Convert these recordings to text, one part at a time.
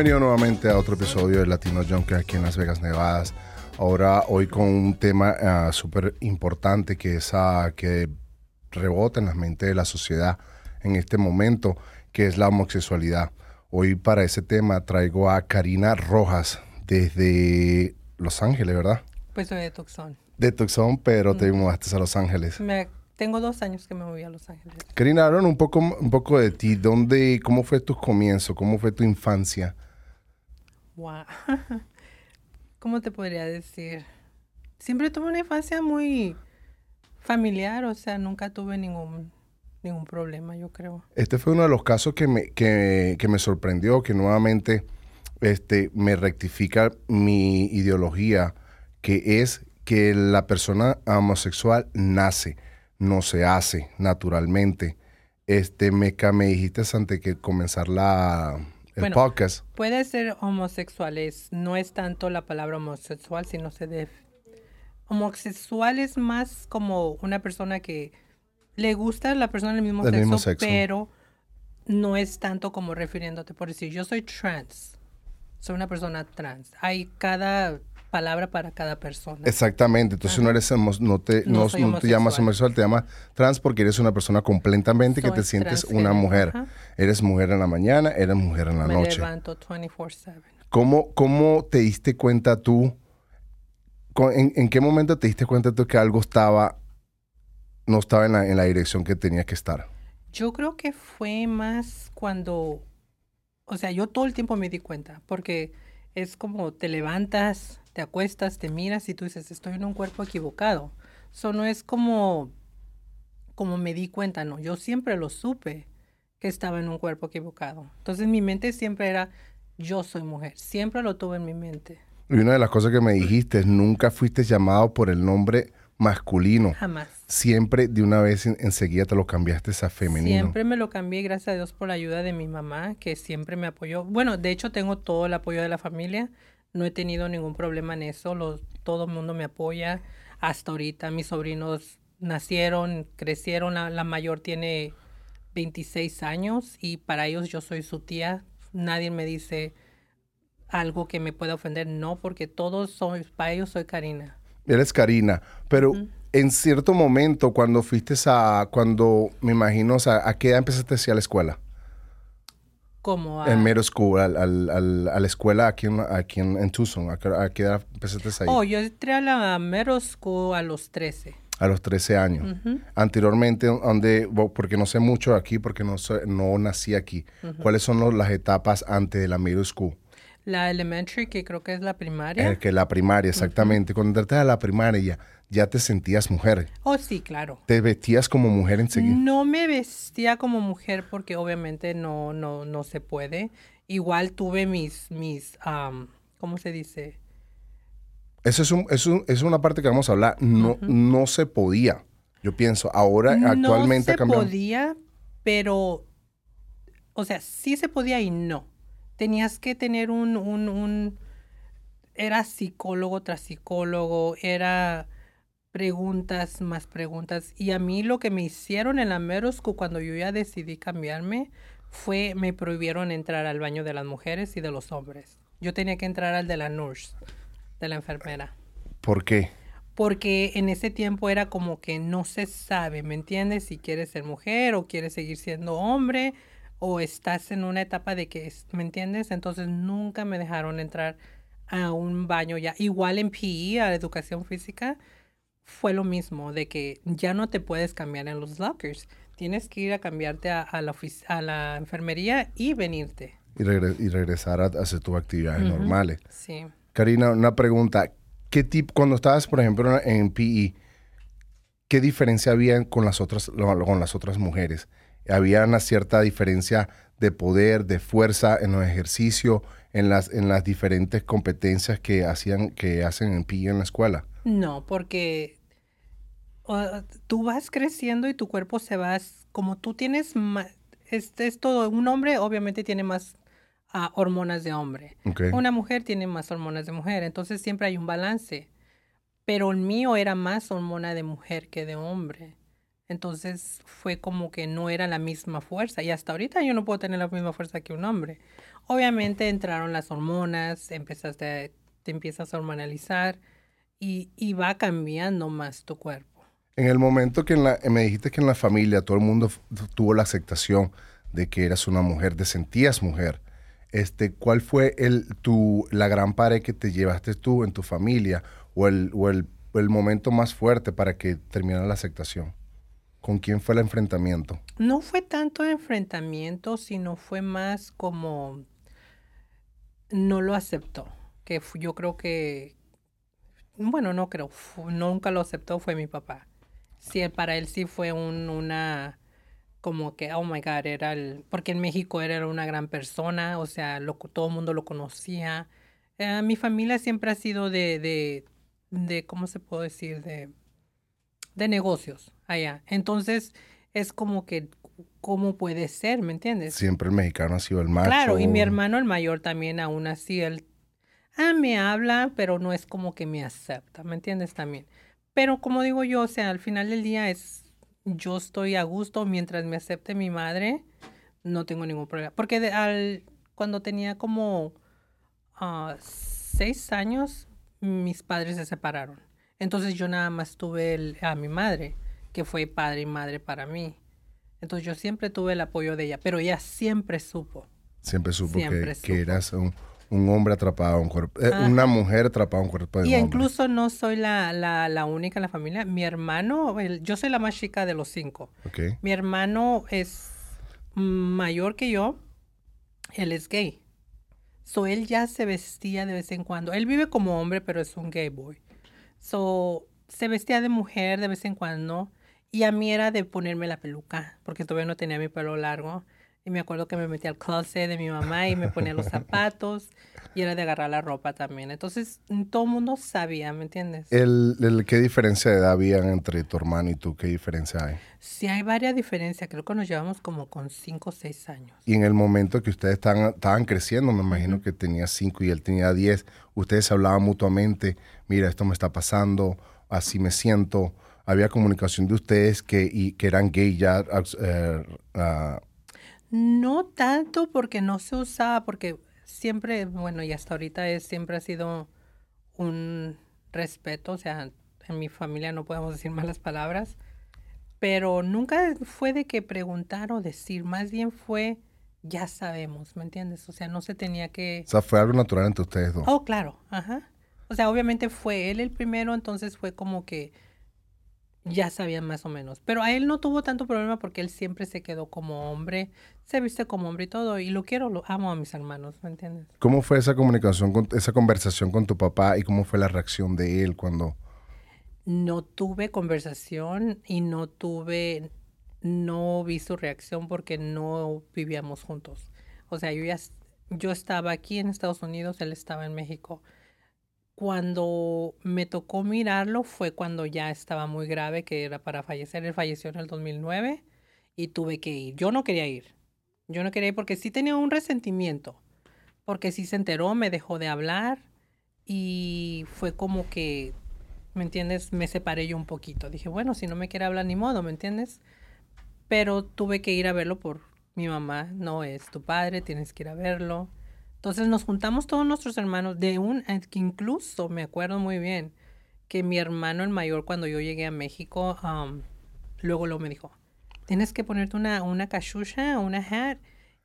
Bienvenido nuevamente a otro episodio de Latino Junkie aquí en Las Vegas, Nevada. Ahora, hoy con un tema ah, súper importante que es ah, que rebota en la mente de la sociedad en este momento, que es la homosexualidad. Hoy para ese tema traigo a Karina Rojas desde Los Ángeles, ¿verdad? Pues soy de Tucson. De Tucson, pero te mudaste a Los Ángeles. Me, tengo dos años que me moví a Los Ángeles. Karina, háblanos un poco, un poco de ti. ¿Dónde, ¿Cómo fue tu comienzo? ¿Cómo fue tu infancia? Wow. ¿Cómo te podría decir? Siempre tuve una infancia muy familiar, o sea, nunca tuve ningún, ningún problema, yo creo. Este fue uno de los casos que me, que, que me sorprendió, que nuevamente este, me rectifica mi ideología, que es que la persona homosexual nace, no se hace naturalmente. Este, me dijiste antes que comenzar la, el Bueno, podcast. Puede ser homosexuales, no es tanto la palabra homosexual, sino se debe... Homosexual es más como una persona que le gusta a la persona del mismo, Del sexo, mismo sexo. pero no es tanto como refiriéndote por decir, yo soy trans, soy una persona trans. Hay cada palabra para cada persona. Exactamente, entonces no eres no te, No no, no te llamas homosexual. te llamas trans porque eres una persona completamente que Soy te sientes una mujer. ajá. Eres mujer en la mañana, eres mujer en la Me noche. levanto 24/7. ¿Cómo, ¿Cómo te diste cuenta tú? En, en qué momento te diste cuenta tú que algo estaba, no estaba en la, en la dirección que tenía que estar? Yo creo que fue más cuando, o sea, yo todo el tiempo me di cuenta, porque es como te levantas, te acuestas, te miras y tú dices, estoy en un cuerpo equivocado. Eso no es como, como me di cuenta, no, yo siempre lo supe que estaba en un cuerpo equivocado. Entonces mi mente siempre era, yo soy mujer, siempre lo tuve en mi mente, Y una de las cosas que me dijiste es nunca fuiste llamado por el nombre masculino. jamás. Siempre de una vez en- enseguida te lo cambiaste a femenino. Siempre me lo cambié, gracias a Dios, por la ayuda de mi mamá, que siempre me apoyó. Bueno, de hecho, tengo todo el apoyo de la familia. No he tenido ningún problema en eso. Los, todo el mundo me apoya. Hasta ahorita mis sobrinos nacieron, crecieron. La, la mayor tiene 26 años y para ellos yo soy su tía. Nadie me dice algo que me pueda ofender. No, porque todos son, para ellos soy Karina. Eres Karina, pero en cierto momento cuando fuiste a, cuando me imagino, o sea, ¿a qué edad empezaste a la escuela? Como a, En middle school, al, al- al- a la escuela aquí en, aquí en, en Tucson. ¿A qué, a qué edad empezaste a ir? Oh, yo entré a la middle school a los 13. A los 13 años. Anteriormente, donde, porque no sé mucho aquí, porque no, no nací aquí. ¿Cuáles son los- las etapas antes de la middle school? La elementary, que creo que es la primaria. Eh, que la primaria, exactamente. Cuando entraste a la primaria ya, ya te sentías mujer. Oh, sí, claro. Te vestías como mujer enseguida. No me vestía como mujer porque obviamente no, no, no se puede. Igual tuve mis, mis, am, ¿cómo se dice? Eso es, un, es, un- es una parte que vamos a hablar. No, no se podía. Yo pienso, ahora actualmente no se cambiado. podía, pero, o sea, sí se podía y no. Tenías que tener un, un, un, era psicólogo tras psicólogo, era preguntas más preguntas. Y a mí lo que me hicieron en la school cuando yo ya decidí cambiarme fue, me prohibieron entrar al baño de las mujeres y de los hombres. Yo tenía que entrar al de la nurse, de la enfermera ¿Por qué? porque en ese tiempo era como que no se sabe, ¿me entiendes? Si quieres ser mujer o quieres seguir siendo hombre o estás en una etapa de que, ¿me entiendes? Entonces nunca me dejaron entrar a un baño ya. Igual en PE, a educación física, fue lo mismo, de que ya no te puedes cambiar en los lockers. Tienes que ir a cambiarte a, a la, a la enfermería y venirte. Y, regre- y regresar a, hacer tus actividades normales. Sí. Karina, una pregunta. ¿Qué tipo, cuando estabas, por ejemplo, en PE, qué diferencia había con las otras, con las otras mujeres? ¿Había una cierta diferencia de poder, de fuerza en los ejercicios, en las, en las diferentes competencias que hacían, que hacen en PE en la escuela? No, porque uh, tú vas creciendo y tu cuerpo se va, como tú tienes más, este es todo, un hombre obviamente tiene más ah, hormonas de hombre, una mujer tiene más hormonas de mujer, entonces siempre hay un balance, pero el mío era más hormona de mujer que de hombre. Entonces fue como que no era la misma fuerza. Y hasta ahorita yo no puedo tener la misma fuerza que un hombre. Obviamente entraron las hormonas, empezaste, te empiezas a hormonalizar y, y va cambiando más tu cuerpo. En el momento que en la, me dijiste que en la familia todo el mundo tuvo la aceptación de que eras una mujer, te sentías mujer, este, ¿cuál fue el, tu, la gran pared que te llevaste tú en tu familia o el, o el, el momento más fuerte para que terminara la aceptación? ¿Con quién fue el enfrentamiento? No fue tanto enfrentamiento, sino fue más como no lo aceptó. Que yo creo que, bueno, no creo, nunca lo aceptó, fue mi papá. Sí, para él sí fue un, una, como que, oh my God, era el, porque en México era una gran persona, o sea, lo, todo el mundo lo conocía. Eh, mi familia siempre ha sido de, de, de, ¿cómo se puede decir? De, de negocios allá. Entonces, es como que cómo puede ser, ¿me entiendes? Siempre el mexicano ha sido el macho. Claro, y mi hermano el mayor también aún así, él ah, me habla, pero no es como que me acepta, ¿me entiendes también? Pero como digo yo, o sea, al final del día es, yo estoy a gusto mientras me acepte mi madre, no tengo ningún problema. Porque al, cuando tenía como uh, seis años, mis padres se separaron. Entonces yo nada más tuve a mi madre, que fue padre y madre para mí. Entonces yo siempre tuve el apoyo de ella, pero ella siempre supo. Siempre supo, que, eras un, hombre atrapado, un cuerpo, eh, una mujer atrapada en un cuerpo de y incluso no soy la, la, única en la familia. Mi hermano, yo soy la más chica de los cinco. Mi hermano es mayor que yo, él es gay. So él ya se vestía de vez en cuando. Él vive como hombre, pero es un gay boy. So se vestía de mujer de vez en cuando y a mí era de ponerme la peluca, porque todavía no tenía mi pelo largo. Y me acuerdo que me metía al closet de mi mamá y me ponía los zapatos y era de agarrar la ropa también. Entonces, todo el mundo sabía, ¿me entiendes? El, el, ¿Qué diferencia de edad había entre tu hermano y tú? ¿Qué diferencia hay? Sí, hay varias diferencias. Creo que nos llevamos como con 5 o 6 años. Y en el momento que ustedes estaban, estaban creciendo, me imagino que tenía 5 y él tenía 10, ustedes hablaban mutuamente, mira, esto me está pasando, así me siento había comunicación de ustedes que, y, que eran gay ya. Eh, ah, no tanto porque no se usaba, porque siempre, bueno, y hasta ahorita es, siempre ha sido un respeto, o sea, en mi familia no podemos decir malas palabras, pero nunca fue de que preguntar o decir, más bien fue, ya sabemos, ¿me entiendes? O sea, no se tenía que... O sea, fue algo natural entre ustedes dos. Oh, claro, ajá. O sea, obviamente fue él el primero, entonces fue como que ya sabían más o menos. Pero a él no tuvo tanto problema porque él siempre se quedó como hombre, se viste como hombre y todo. Y lo quiero, lo amo a mis hermanos, ¿me entiendes? ¿Cómo fue esa comunicación, con, esa conversación con tu papá y cómo fue la reacción de él cuando... No tuve conversación y no tuve, no vi su reacción porque no vivíamos juntos. O sea, yo ya, yo estaba aquí en Estados Unidos, él estaba en México cuando me tocó mirarlo fue cuando ya estaba muy grave, que era para fallecer. Él falleció en el 2009 y tuve que ir. Yo no quería ir. Yo no quería ir porque sí tenía un resentimiento. Porque sí se enteró, me dejó de hablar y fue como que, ¿me entiendes? Me separé yo un poquito. Dije, bueno, si no me quiere hablar ni modo, ¿me entiendes? Pero tuve que ir a verlo por mi mamá. No es tu padre, tienes que ir a verlo. Entonces nos juntamos todos nuestros hermanos de un, eh, que incluso me acuerdo muy bien que mi hermano el mayor cuando yo llegué a México, luego lo me dijo, tienes que ponerte una, una cachucha, una hat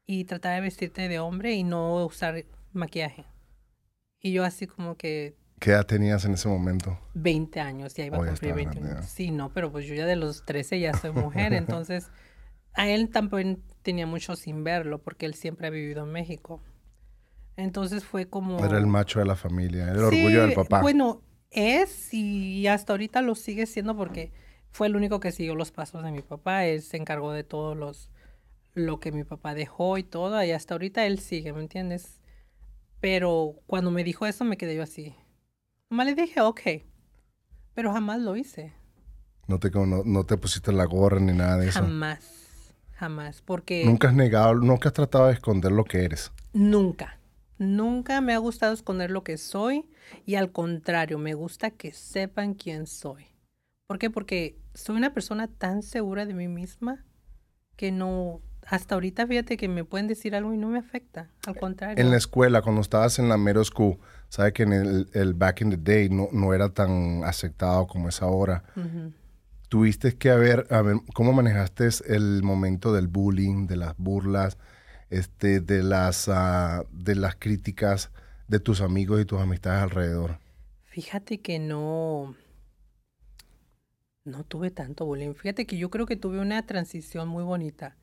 y tratar de vestirte de hombre y no usar maquillaje. Y yo así como que... ¿Qué edad tenías en ese momento? 20 años, ya iba a oh, cumplir 20 años. Sí, no, pero pues yo ya de los 13 ya soy mujer, entonces a él tampoco tenía mucho sin verlo porque él siempre ha vivido en México. Entonces fue como... Era el macho de la familia, el orgullo del papá. Bueno, es y hasta ahorita lo sigue siendo porque fue el único que siguió los pasos de mi papá. Él se encargó de todos los lo que mi papá dejó y todo, y hasta ahorita él sigue, ¿me entiendes? Pero cuando me dijo eso me quedé yo así. Nomás le dije, ok, pero jamás lo hice. No te, no, no te pusiste la gorra ni nada de eso. Jamás, jamás, porque... Nunca has negado, nunca has tratado de esconder lo que eres. Nunca. Nunca me ha gustado esconder lo que soy y al contrario, me gusta que sepan quién soy. ¿Por qué? Porque soy una persona tan segura de mí misma que no, hasta ahorita fíjate que me pueden decir algo y no me afecta, al contrario. En la escuela, cuando estabas en la middle school, sabes que en el, el back in the day no, no, era tan aceptado como es ahora. Tuviste que haber, a ver, ¿cómo manejaste el momento del bullying, de las burlas, este, de las, uh, de las críticas de tus amigos y tus amistades alrededor? Fíjate que no, no tuve tanto bullying. Fíjate que yo creo que tuve una transición muy bonita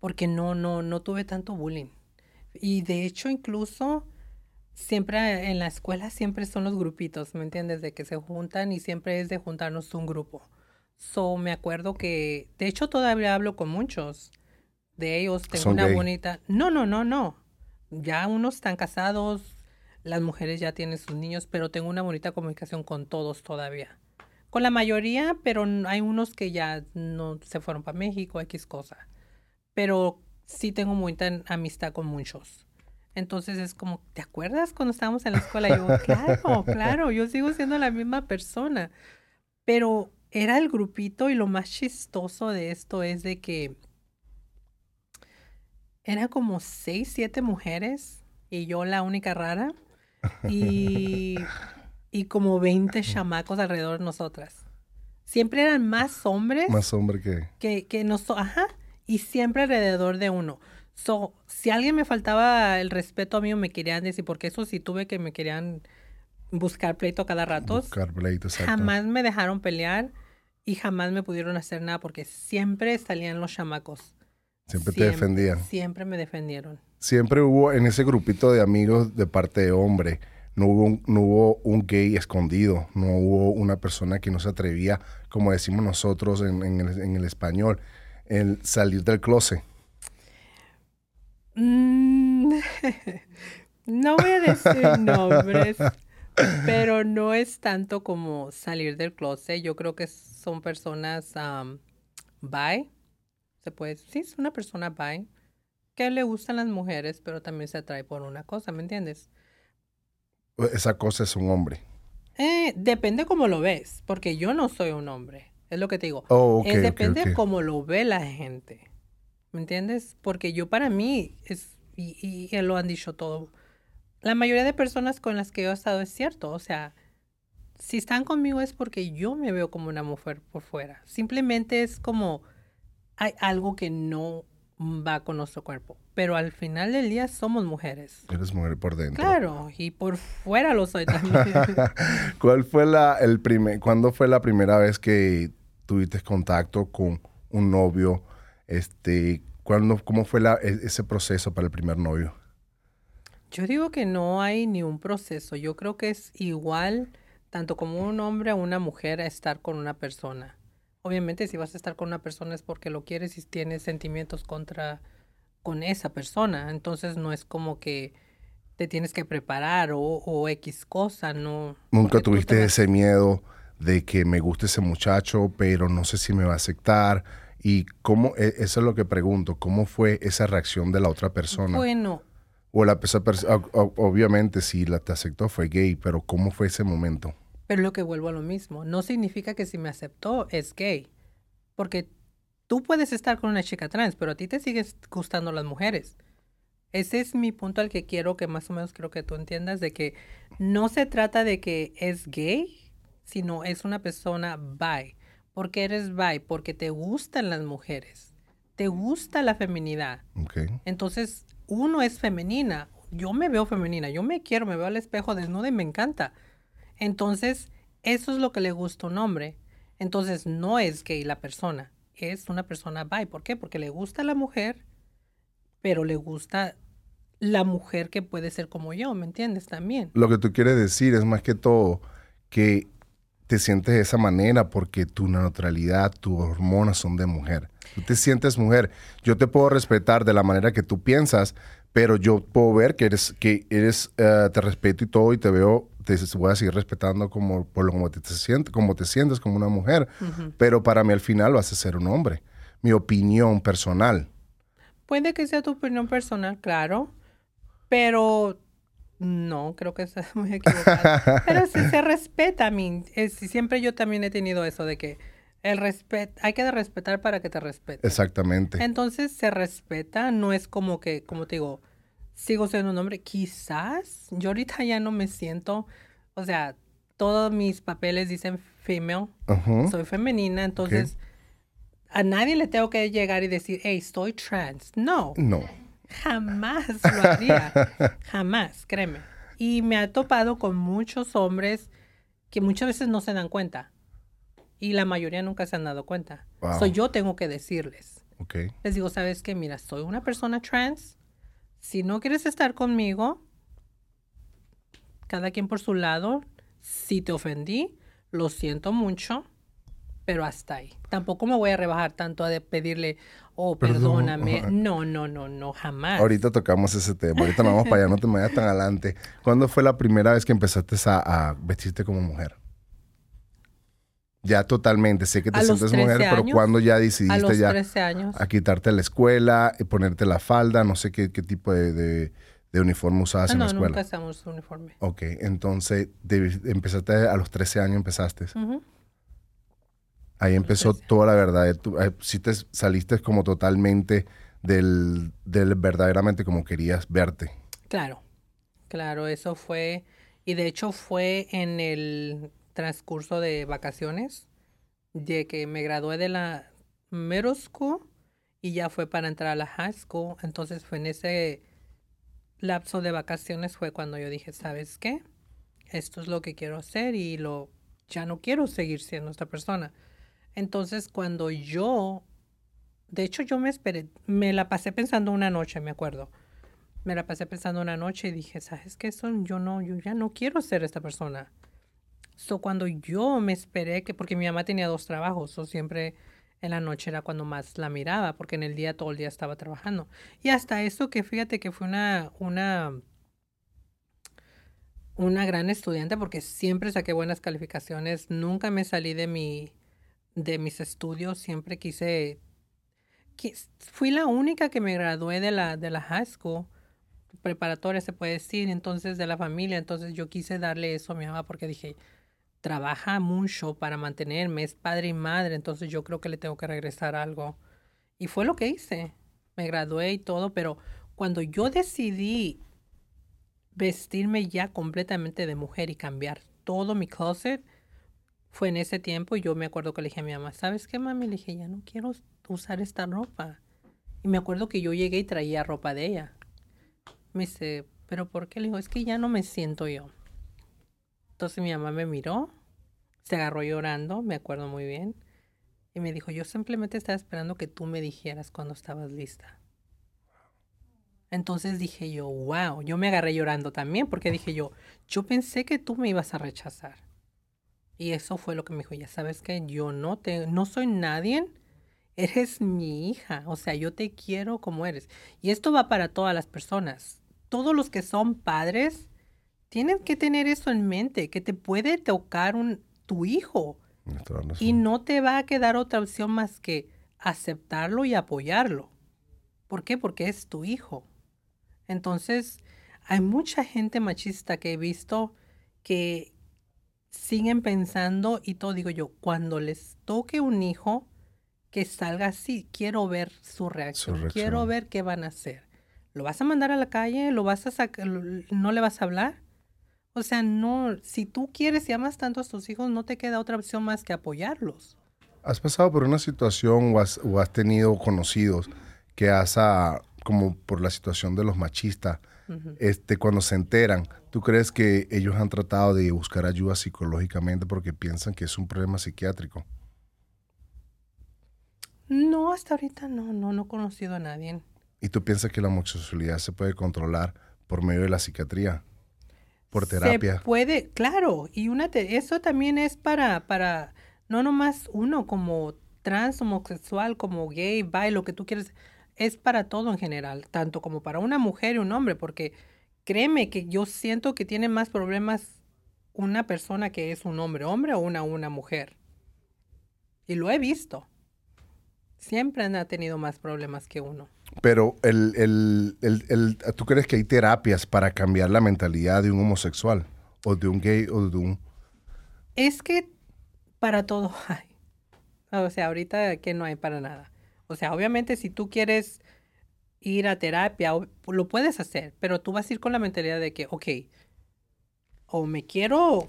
porque no, no, no tuve tanto bullying. Y de hecho incluso siempre en la escuela siempre son los grupitos, ¿me entiendes? De que se juntan y siempre es de juntarnos un grupo. So me acuerdo que, de hecho todavía hablo con muchos de ellos. Tengo una bonita. No, no, no, no. Ya unos están casados, las mujeres ya tienen sus niños, pero tengo una bonita comunicación con todos todavía. Con la mayoría, pero hay unos que ya no se fueron para México, X cosa pero sí tengo mucha amistad con muchos. Entonces es como, ¿te acuerdas cuando estábamos en la escuela? Yo, claro, claro, yo sigo siendo la misma persona. Pero era el grupito y lo más chistoso de esto es de que eran como seis, siete mujeres y yo la única rara y, y como 20 chamacos alrededor de nosotras. Siempre eran más hombres. Más hombres que... Que, que nosotros, ajá y siempre alrededor de uno. So, si alguien me faltaba el respeto a mí o me querían decir, porque eso sí tuve que me querían buscar pleito cada rato. Buscar pleito, exacto. Jamás me dejaron pelear y jamás me pudieron hacer nada porque siempre salían los chamacos. Siempre, te defendían. Siempre me defendieron. Siempre hubo en ese grupito de amigos de parte de hombre, no hubo, un, no hubo un gay escondido, no hubo una persona que no se atrevía, como decimos nosotros en, el, en el español, el salir del closet? Mm, no voy a decir nombres, pero no es tanto como salir del closet. Yo creo que son personas um, bi. Se puede sí, es una persona bi que le gustan las mujeres, pero también se atrae por una cosa, ¿me entiendes? Esa cosa es un hombre. Eh, depende cómo lo ves, porque yo no soy un hombre. Es lo que te digo. Oh, es depende de cómo lo ve la gente. ¿Me entiendes? Porque yo para mí, es, y, y, lo han dicho todo, la mayoría de personas con las que yo he estado es cierto. O sea, si están conmigo es porque yo me veo como una mujer por fuera. Simplemente es como hay algo que no va con nuestro cuerpo. Pero al final del día somos mujeres. Eres mujer por dentro. Claro, y por fuera lo soy también. ¿Cuál fue la, el primer, cuándo fue la primera vez que tuviste contacto con un novio? Este, ¿cuándo, ¿Cómo fue la, e, ese proceso para el primer novio? Yo digo que no hay ni un proceso. Yo creo que es igual tanto como un hombre o una mujer a estar con una persona. Obviamente si vas a estar con una persona es porque lo quieres y tienes sentimientos contra con esa persona. Entonces no es como que te tienes que preparar o, o X cosa, no. Nunca tuviste ese miedo de que me guste ese muchacho, pero no sé si me va a aceptar. Y cómo, e, eso es lo que pregunto, ¿cómo fue esa reacción de la otra persona? Bueno. O la persona, obviamente si la te aceptó fue gay, pero ¿cómo fue ese momento? Pero lo que vuelvo a lo mismo, no significa que si me aceptó es gay, porque tú puedes estar con una chica trans, pero a ti te sigues gustando las mujeres. Ese es mi punto al que quiero que más o menos creo que tú entiendas de que no se trata de que es gay, sino es una persona bi. ¿Por qué eres bi? Porque te gustan las mujeres, te gusta la feminidad. Entonces, uno es femenina, yo me veo femenina, yo me quiero, me veo al espejo desnuda y me encanta. Entonces, eso es lo que le gusta a un hombre. Entonces, no es gay la persona, es una persona bi. ¿Por qué? Porque le gusta la mujer, pero le gusta la mujer que puede ser como yo, ¿me entiendes? También. Lo que tú quieres decir es más que todo que te sientes de esa manera porque tu neutralidad, tus hormonas son de mujer. Tú te sientes mujer. Yo te puedo respetar de la manera que tú piensas, pero yo puedo ver que eres, que eres, eh, te respeto y todo y te veo te voy a seguir respetando como, por lo como te, sientes, como te sientes como una mujer, pero para mí al final vas a ser un hombre. Mi opinión personal. Puede que sea tu opinión personal, claro, pero no, creo que es muy equivocado. pero si se respeta a mí. siempre yo también he tenido eso de que El respeto, hay que respetar para que te respeten. Exactamente. Entonces se respeta, no es como que, como te digo, sigo siendo un hombre. Quizás yo ahorita ya no me siento, o sea, todos mis papeles dicen female, soy femenina, entonces a nadie le tengo que llegar y decir, hey, estoy trans. No, No. jamás lo haría, jamás, créeme. Y me ha topado con muchos hombres que muchas veces no se dan cuenta y la mayoría nunca se han dado cuenta. Wow. So yo tengo que decirles. Ok. Les digo, ¿sabes qué? Mira, soy una persona trans. Si no quieres estar conmigo, cada quien por su lado. Si te ofendí, lo siento mucho, pero hasta ahí. Tampoco me voy a rebajar tanto a pedirle, oh, Perdón. perdóname. No, no, no, no, jamás. Ahorita tocamos ese tema. Ahorita nos vamos para allá, no te vayas tan adelante. ¿Cuándo fue la primera vez que empezaste a, a vestirte como mujer? Ya totalmente. Sé que te A sientes 13 mujer, pero años. ¿cuándo ya a decidiste ya 13 años. a quitarte la escuela, y ponerte la falda? No sé qué, qué tipo de, de- de uniforme usabas Ah, en la no, escuela. nunca estamos uniforme. Ok, entonces de- empezaste a los 13 años, empezaste. Ahí empezó 13. toda la verdad. Tú, eh, sí te saliste como totalmente del, del verdaderamente como querías verte. Claro, claro, eso fue, y de hecho fue en el transcurso de vacaciones, de que me gradué de la middle school y ya fue para entrar a la high school, entonces fue en ese lapso de vacaciones fue cuando yo dije, ¿sabes qué? Esto es lo que quiero hacer y lo ya no quiero seguir siendo esta persona. Entonces, cuando yo de hecho, yo me esperé, me la pasé pensando una noche, me acuerdo. Me la pasé pensando una noche y dije, ¿sabes qué? Son, yo no, yo ya no quiero ser esta persona. So, cuando yo me esperé que, porque mi mamá tenía dos trabajos, so siempre en la noche era cuando más la miraba, porque en el día todo el día estaba trabajando. Y hasta eso que fíjate que fue una, una, una gran estudiante, porque siempre saqué buenas calificaciones, nunca me salí de mi, de mis estudios, siempre quise fui la única que me gradué de la, de la high school, preparatoria se puede decir, entonces de la familia, entonces yo quise darle eso a mi mamá porque dije, trabaja mucho para mantenerme, es padre y madre, entonces yo creo que le tengo que regresar algo. Y fue lo que hice, me gradué y todo, pero cuando yo decidí vestirme ya completamente de mujer y cambiar todo mi closet, fue en ese tiempo y yo me acuerdo que le dije a mi mamá, ¿sabes qué, mami? Le dije, ya no quiero usar esta ropa. Y me acuerdo que yo llegué y traía ropa de ella. Me dice, ¿pero por qué? Le digo, es que ya no me siento yo. Entonces mi mamá me miró, se agarró llorando, me acuerdo muy bien, y me dijo, yo simplemente estaba esperando que tú me dijeras cuando estabas lista. Entonces dije yo, wow, yo me agarré llorando también porque dije yo, yo pensé que tú me ibas a rechazar. Y eso fue lo que me dijo, ya sabes que yo no te, no soy nadie, eres mi hija, o sea, yo te quiero como eres. Y esto va para todas las personas. Todos los que son padres tienen que tener eso en mente, que te puede tocar un, tu hijo y no te va a quedar otra opción más que aceptarlo y apoyarlo. ¿Por qué? Porque es tu hijo. Entonces, hay mucha gente machista que he visto que siguen pensando y todo digo yo, cuando les toque un hijo que salga así, quiero ver su reacción, reacción. quiero ver qué van a hacer. ¿Lo vas a mandar a la calle? ¿Lo vas a sacar? ¿No le vas a hablar? O sea, no, si tú quieres y amas tanto a tus hijos, no te queda otra opción más que apoyarlos. ¿Has pasado por una situación o has, o has tenido conocidos que has, ah, como por la situación de los machistas, este, cuando se enteran, ¿tú crees que ellos han tratado de buscar ayuda psicológicamente porque piensan que es un problema psiquiátrico? No, hasta ahorita no, no, no he conocido a nadie. ¿Y tú piensas que la homosexualidad se puede controlar por medio de la psiquiatría? Por terapia. Se puede, claro, y una te- eso también es para, para, no nomás uno como trans, homosexual, como gay, bi, lo que tú quieres, es para todo en general, tanto como para una mujer y un hombre, porque créeme que yo siento que tiene más problemas una persona que es un hombre, hombre o una, una mujer. Y lo he visto. Siempre han tenido más problemas que uno. Pero el, el, el, ¿tú crees que hay terapias para cambiar la mentalidad de un homosexual? O de un gay o de un... Es que para todo hay. O sea, ahorita que no hay para nada. O sea, obviamente si tú quieres ir a terapia, lo puedes hacer, pero tú vas a ir con la mentalidad de que, ok, o me quiero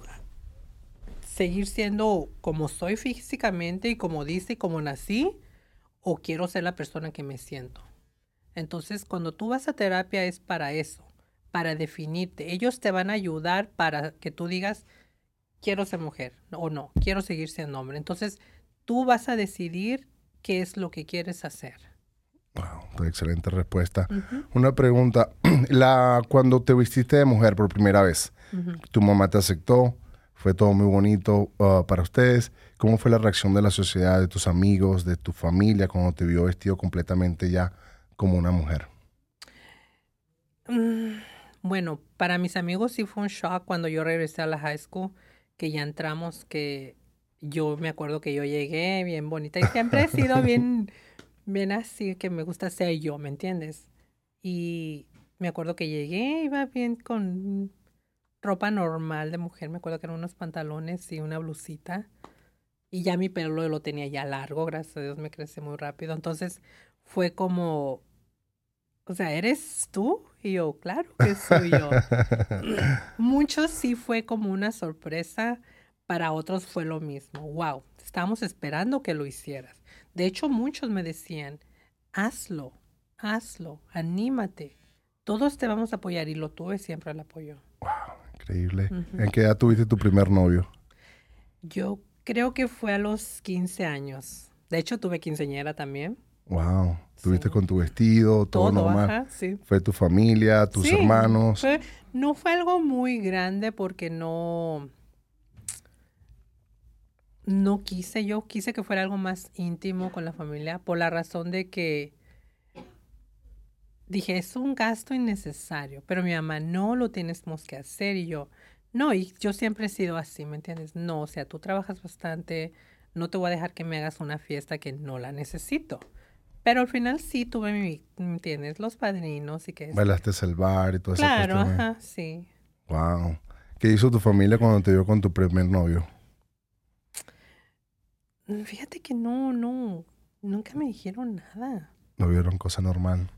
seguir siendo como soy físicamente y como dice y como nací, o quiero ser la persona que me siento. Entonces, cuando tú vas a terapia es para eso, para definirte. Ellos te van a ayudar para que tú digas, quiero ser mujer o no, quiero seguir siendo hombre. Entonces, tú vas a decidir qué es lo que quieres hacer. Wow, excelente respuesta. Una pregunta, la, cuando te vististe de mujer por primera vez, tu mamá te aceptó, fue todo muy bonito uh, para ustedes. ¿Cómo fue la reacción de la sociedad, de tus amigos, de tu familia cuando te vio vestido completamente ya como una mujer? Mm, bueno, para mis amigos sí fue un shock cuando yo regresé a la high school, que ya entramos, que yo me acuerdo que yo llegué bien bonita y siempre he sido bien, bien así, que me gusta ser yo, ¿me entiendes? Y me acuerdo que llegué, iba bien con ropa normal de mujer, me acuerdo que eran unos pantalones y una blusita. Y ya mi pelo lo tenía ya largo, gracias a Dios me crece muy rápido. Entonces fue como, o sea, ¿eres tú? Y yo, claro que soy yo. Muchos sí fue como una sorpresa, para otros fue lo mismo. Wow, estábamos esperando que lo hicieras. De hecho, muchos me decían, hazlo, hazlo, anímate. Todos te vamos a apoyar y lo tuve siempre el apoyo. Wow, increíble. ¿En qué edad tuviste tu primer novio? Yo creo que fue a los 15 años. De hecho, tuve quinceñera también. Wow. Tuviste con tu vestido, todo, normal. sí. Fue tu familia, tus hermanos. no fue algo muy grande porque no. No quise, yo quise que fuera algo más íntimo con la familia por la razón de que dije, es un gasto innecesario, pero mi mamá, no lo tenemos que hacer y yo, no, y yo siempre he sido así, ¿me entiendes? No, o sea, tú trabajas bastante, no te voy a dejar que me hagas una fiesta que no la necesito. Pero al final sí tuve mi, ¿me entiendes? Los padrinos y que... Bailaste el bar y todo eso. Claro, ajá, sí. Wow. ¿Qué hizo tu familia cuando te vio con tu primer novio? Mm, fíjate que no, no, nunca me dijeron nada. ¿Lo vieron cosa normal?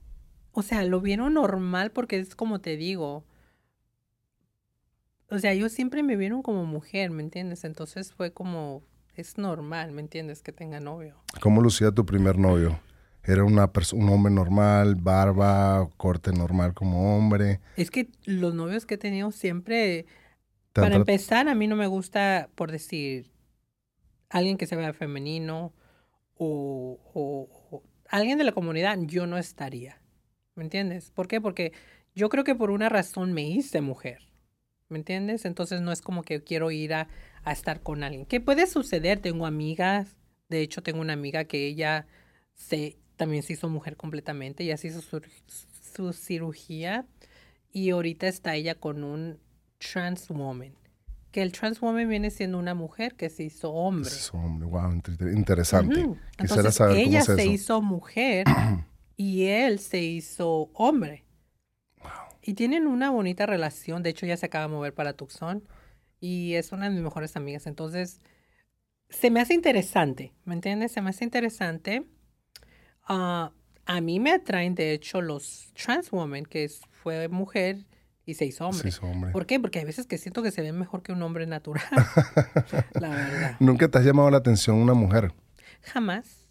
O sea, lo vieron normal porque es como te digo. O sea, ellos siempre me vieron como mujer, ¿me entiendes? Entonces fue como, es normal, ¿me entiendes? Que tenga novio. ¿Cómo lucía tu primer novio? Era una un hombre normal, barba, corte normal como hombre. Es que los novios que he tenido siempre, para empezar, a mí no me gusta, por decir, alguien que se vea femenino o, o, alguien de la comunidad, yo no estaría. ¿Me entiendes? ¿Por qué? Porque yo creo que por una razón me hice mujer. ¿Me entiendes? Entonces no es como que quiero ir a, a estar con alguien. ¿Qué puede suceder? Tengo amigas, de hecho tengo una amiga que ella se también se hizo mujer completamente, ya se hizo su, cirugía y ahorita está ella con un trans woman. Que el trans woman viene siendo una mujer que se hizo hombre. Se hizo hombre, wow, interesante. Quisiera saber ella se hizo mujer y él se hizo hombre. Wow. Y tienen una bonita relación. De hecho, ya se acaba de mover para Tucson y es una de mis mejores amigas. Entonces, se me hace interesante, ¿me entiendes? Se me hace interesante Ah, a mí me atraen, de hecho, los trans women, que fue mujer y se hizo hombre. ¿Por qué? Porque hay veces que siento que se ven mejor que un hombre natural. la verdad. ¿Nunca te has llamado la atención una mujer? Jamás,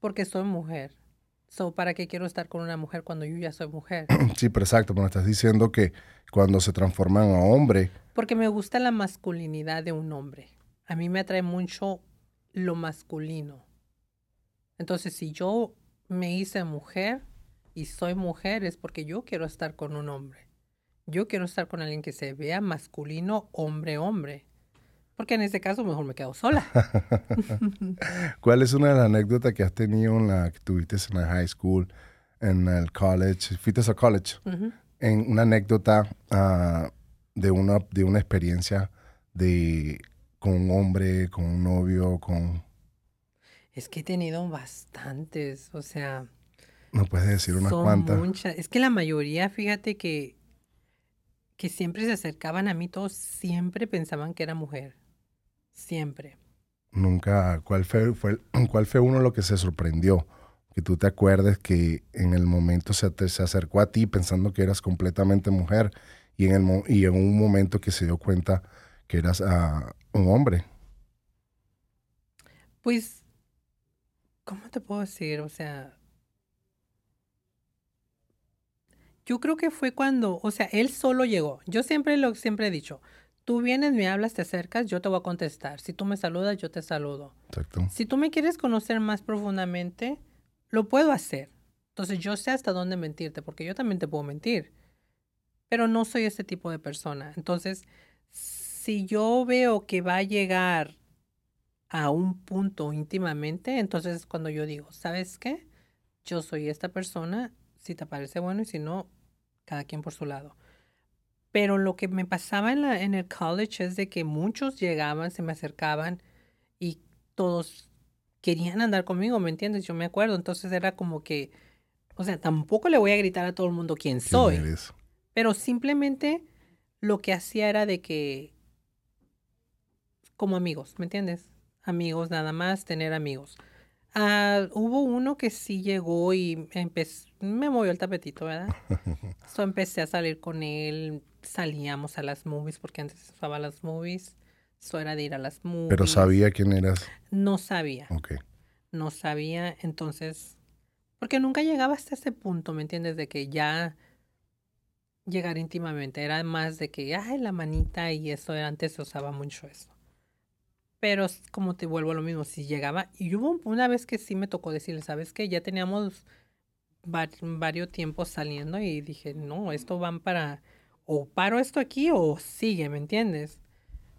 porque soy mujer. So, ¿Para qué quiero estar con una mujer cuando yo ya soy mujer? Sí, pero exacto, pero estás diciendo que cuando se transforman a hombre. Porque me gusta la masculinidad de un hombre. A mí me atrae mucho lo masculino. Entonces, si yo me hice mujer y soy mujer es porque yo quiero estar con un hombre. Yo quiero estar con alguien que se vea masculino, hombre, hombre. Porque en ese caso mejor me quedo sola. ¿Cuál es una de las anécdotas que has tenido en la que tuviste en la high school, en el college, fuiste a college? En una anécdota ah, de, una, de una experiencia de con un hombre, con un novio, con es que he tenido bastantes, o sea... No puedes decir unas cuantas. Muchas. Es que la mayoría, fíjate que, que siempre se acercaban a mí, todos siempre pensaban que era mujer. Siempre. Nunca, ¿cuál fue, fue, ¿cuál fue uno lo que se sorprendió? Que tú te acuerdes que en el momento se, se acercó a ti pensando que eras completamente mujer y en, el, y en un momento que se dio cuenta que eras uh, un hombre. Pues, ¿cómo te puedo decir? O sea, yo creo que fue cuando, o sea, él solo llegó. Yo siempre lo siempre he dicho, tú vienes, me hablas, te acercas, yo te voy a contestar. Si tú me saludas, yo te saludo. Exacto. Si tú me quieres conocer más profundamente, lo puedo hacer. Entonces yo sé hasta dónde mentirte, porque yo también te puedo mentir. Pero no soy ese tipo de persona. Entonces, si yo veo que va a llegar a un punto íntimamente, entonces cuando yo digo, ¿sabes qué? Yo soy esta persona, si te parece bueno y si no, cada quien por su lado. Pero lo que me pasaba en, la, en el college es de que muchos llegaban, se me acercaban y todos querían andar conmigo, ¿me entiendes? Yo me acuerdo, entonces era como que, o sea, tampoco le voy a gritar a todo el mundo quién soy. pero simplemente lo que hacía era de que, como amigos, ¿me entiendes? Amigos nada más, tener amigos. Ah, hubo uno que sí llegó y me movió el tapetito, ¿verdad? so empecé a salir con él, salíamos a las movies porque antes usaba las movies. Eso era de ir a las movies. ¿Pero sabía quién eras? No sabía. Ok. No sabía, entonces, porque nunca llegaba hasta ese punto, ¿me entiendes? De que ya llegar íntimamente. Era más de que, ay, la manita y eso, antes se usaba mucho eso. Pero como te vuelvo a lo mismo, si llegaba, y hubo una vez que sí me tocó decirle, ¿sabes qué? Ya teníamos varios tiempos saliendo y dije, no, esto van para, o paro esto aquí o sigue, ¿me entiendes?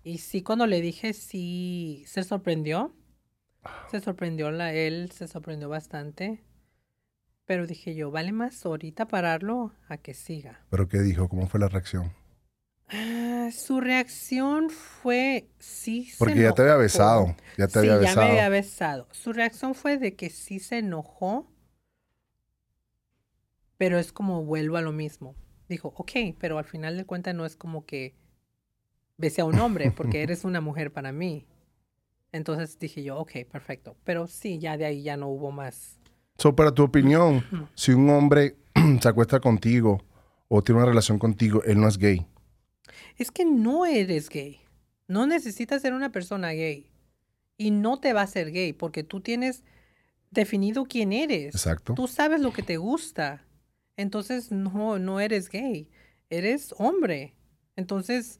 Y sí, cuando le dije, sí, se sorprendió. Se sorprendió, él se sorprendió bastante. Pero dije yo, vale más ahorita pararlo a que siga. ¿Pero qué dijo? ¿Cómo fue la reacción? Ah, su reacción fue sí. Porque ya te había besado. Ya te había besado. Ya me había besado. Su reacción fue de que sí se enojó. Pero es como vuelvo a lo mismo. Dijo, ok, pero al final de cuentas no es como que besé a un hombre, porque eres una mujer para mí. Entonces dije yo, ok, perfecto. Pero sí, ya de ahí ya no hubo más. So, para tu opinión, si un hombre se acuesta contigo o tiene una relación contigo, él no es gay es que no eres gay. No necesitas ser una persona gay. Y no te va a ser gay porque tú tienes definido quién eres. Exacto. Tú sabes lo que te gusta. Entonces no, no eres gay. Eres hombre. Entonces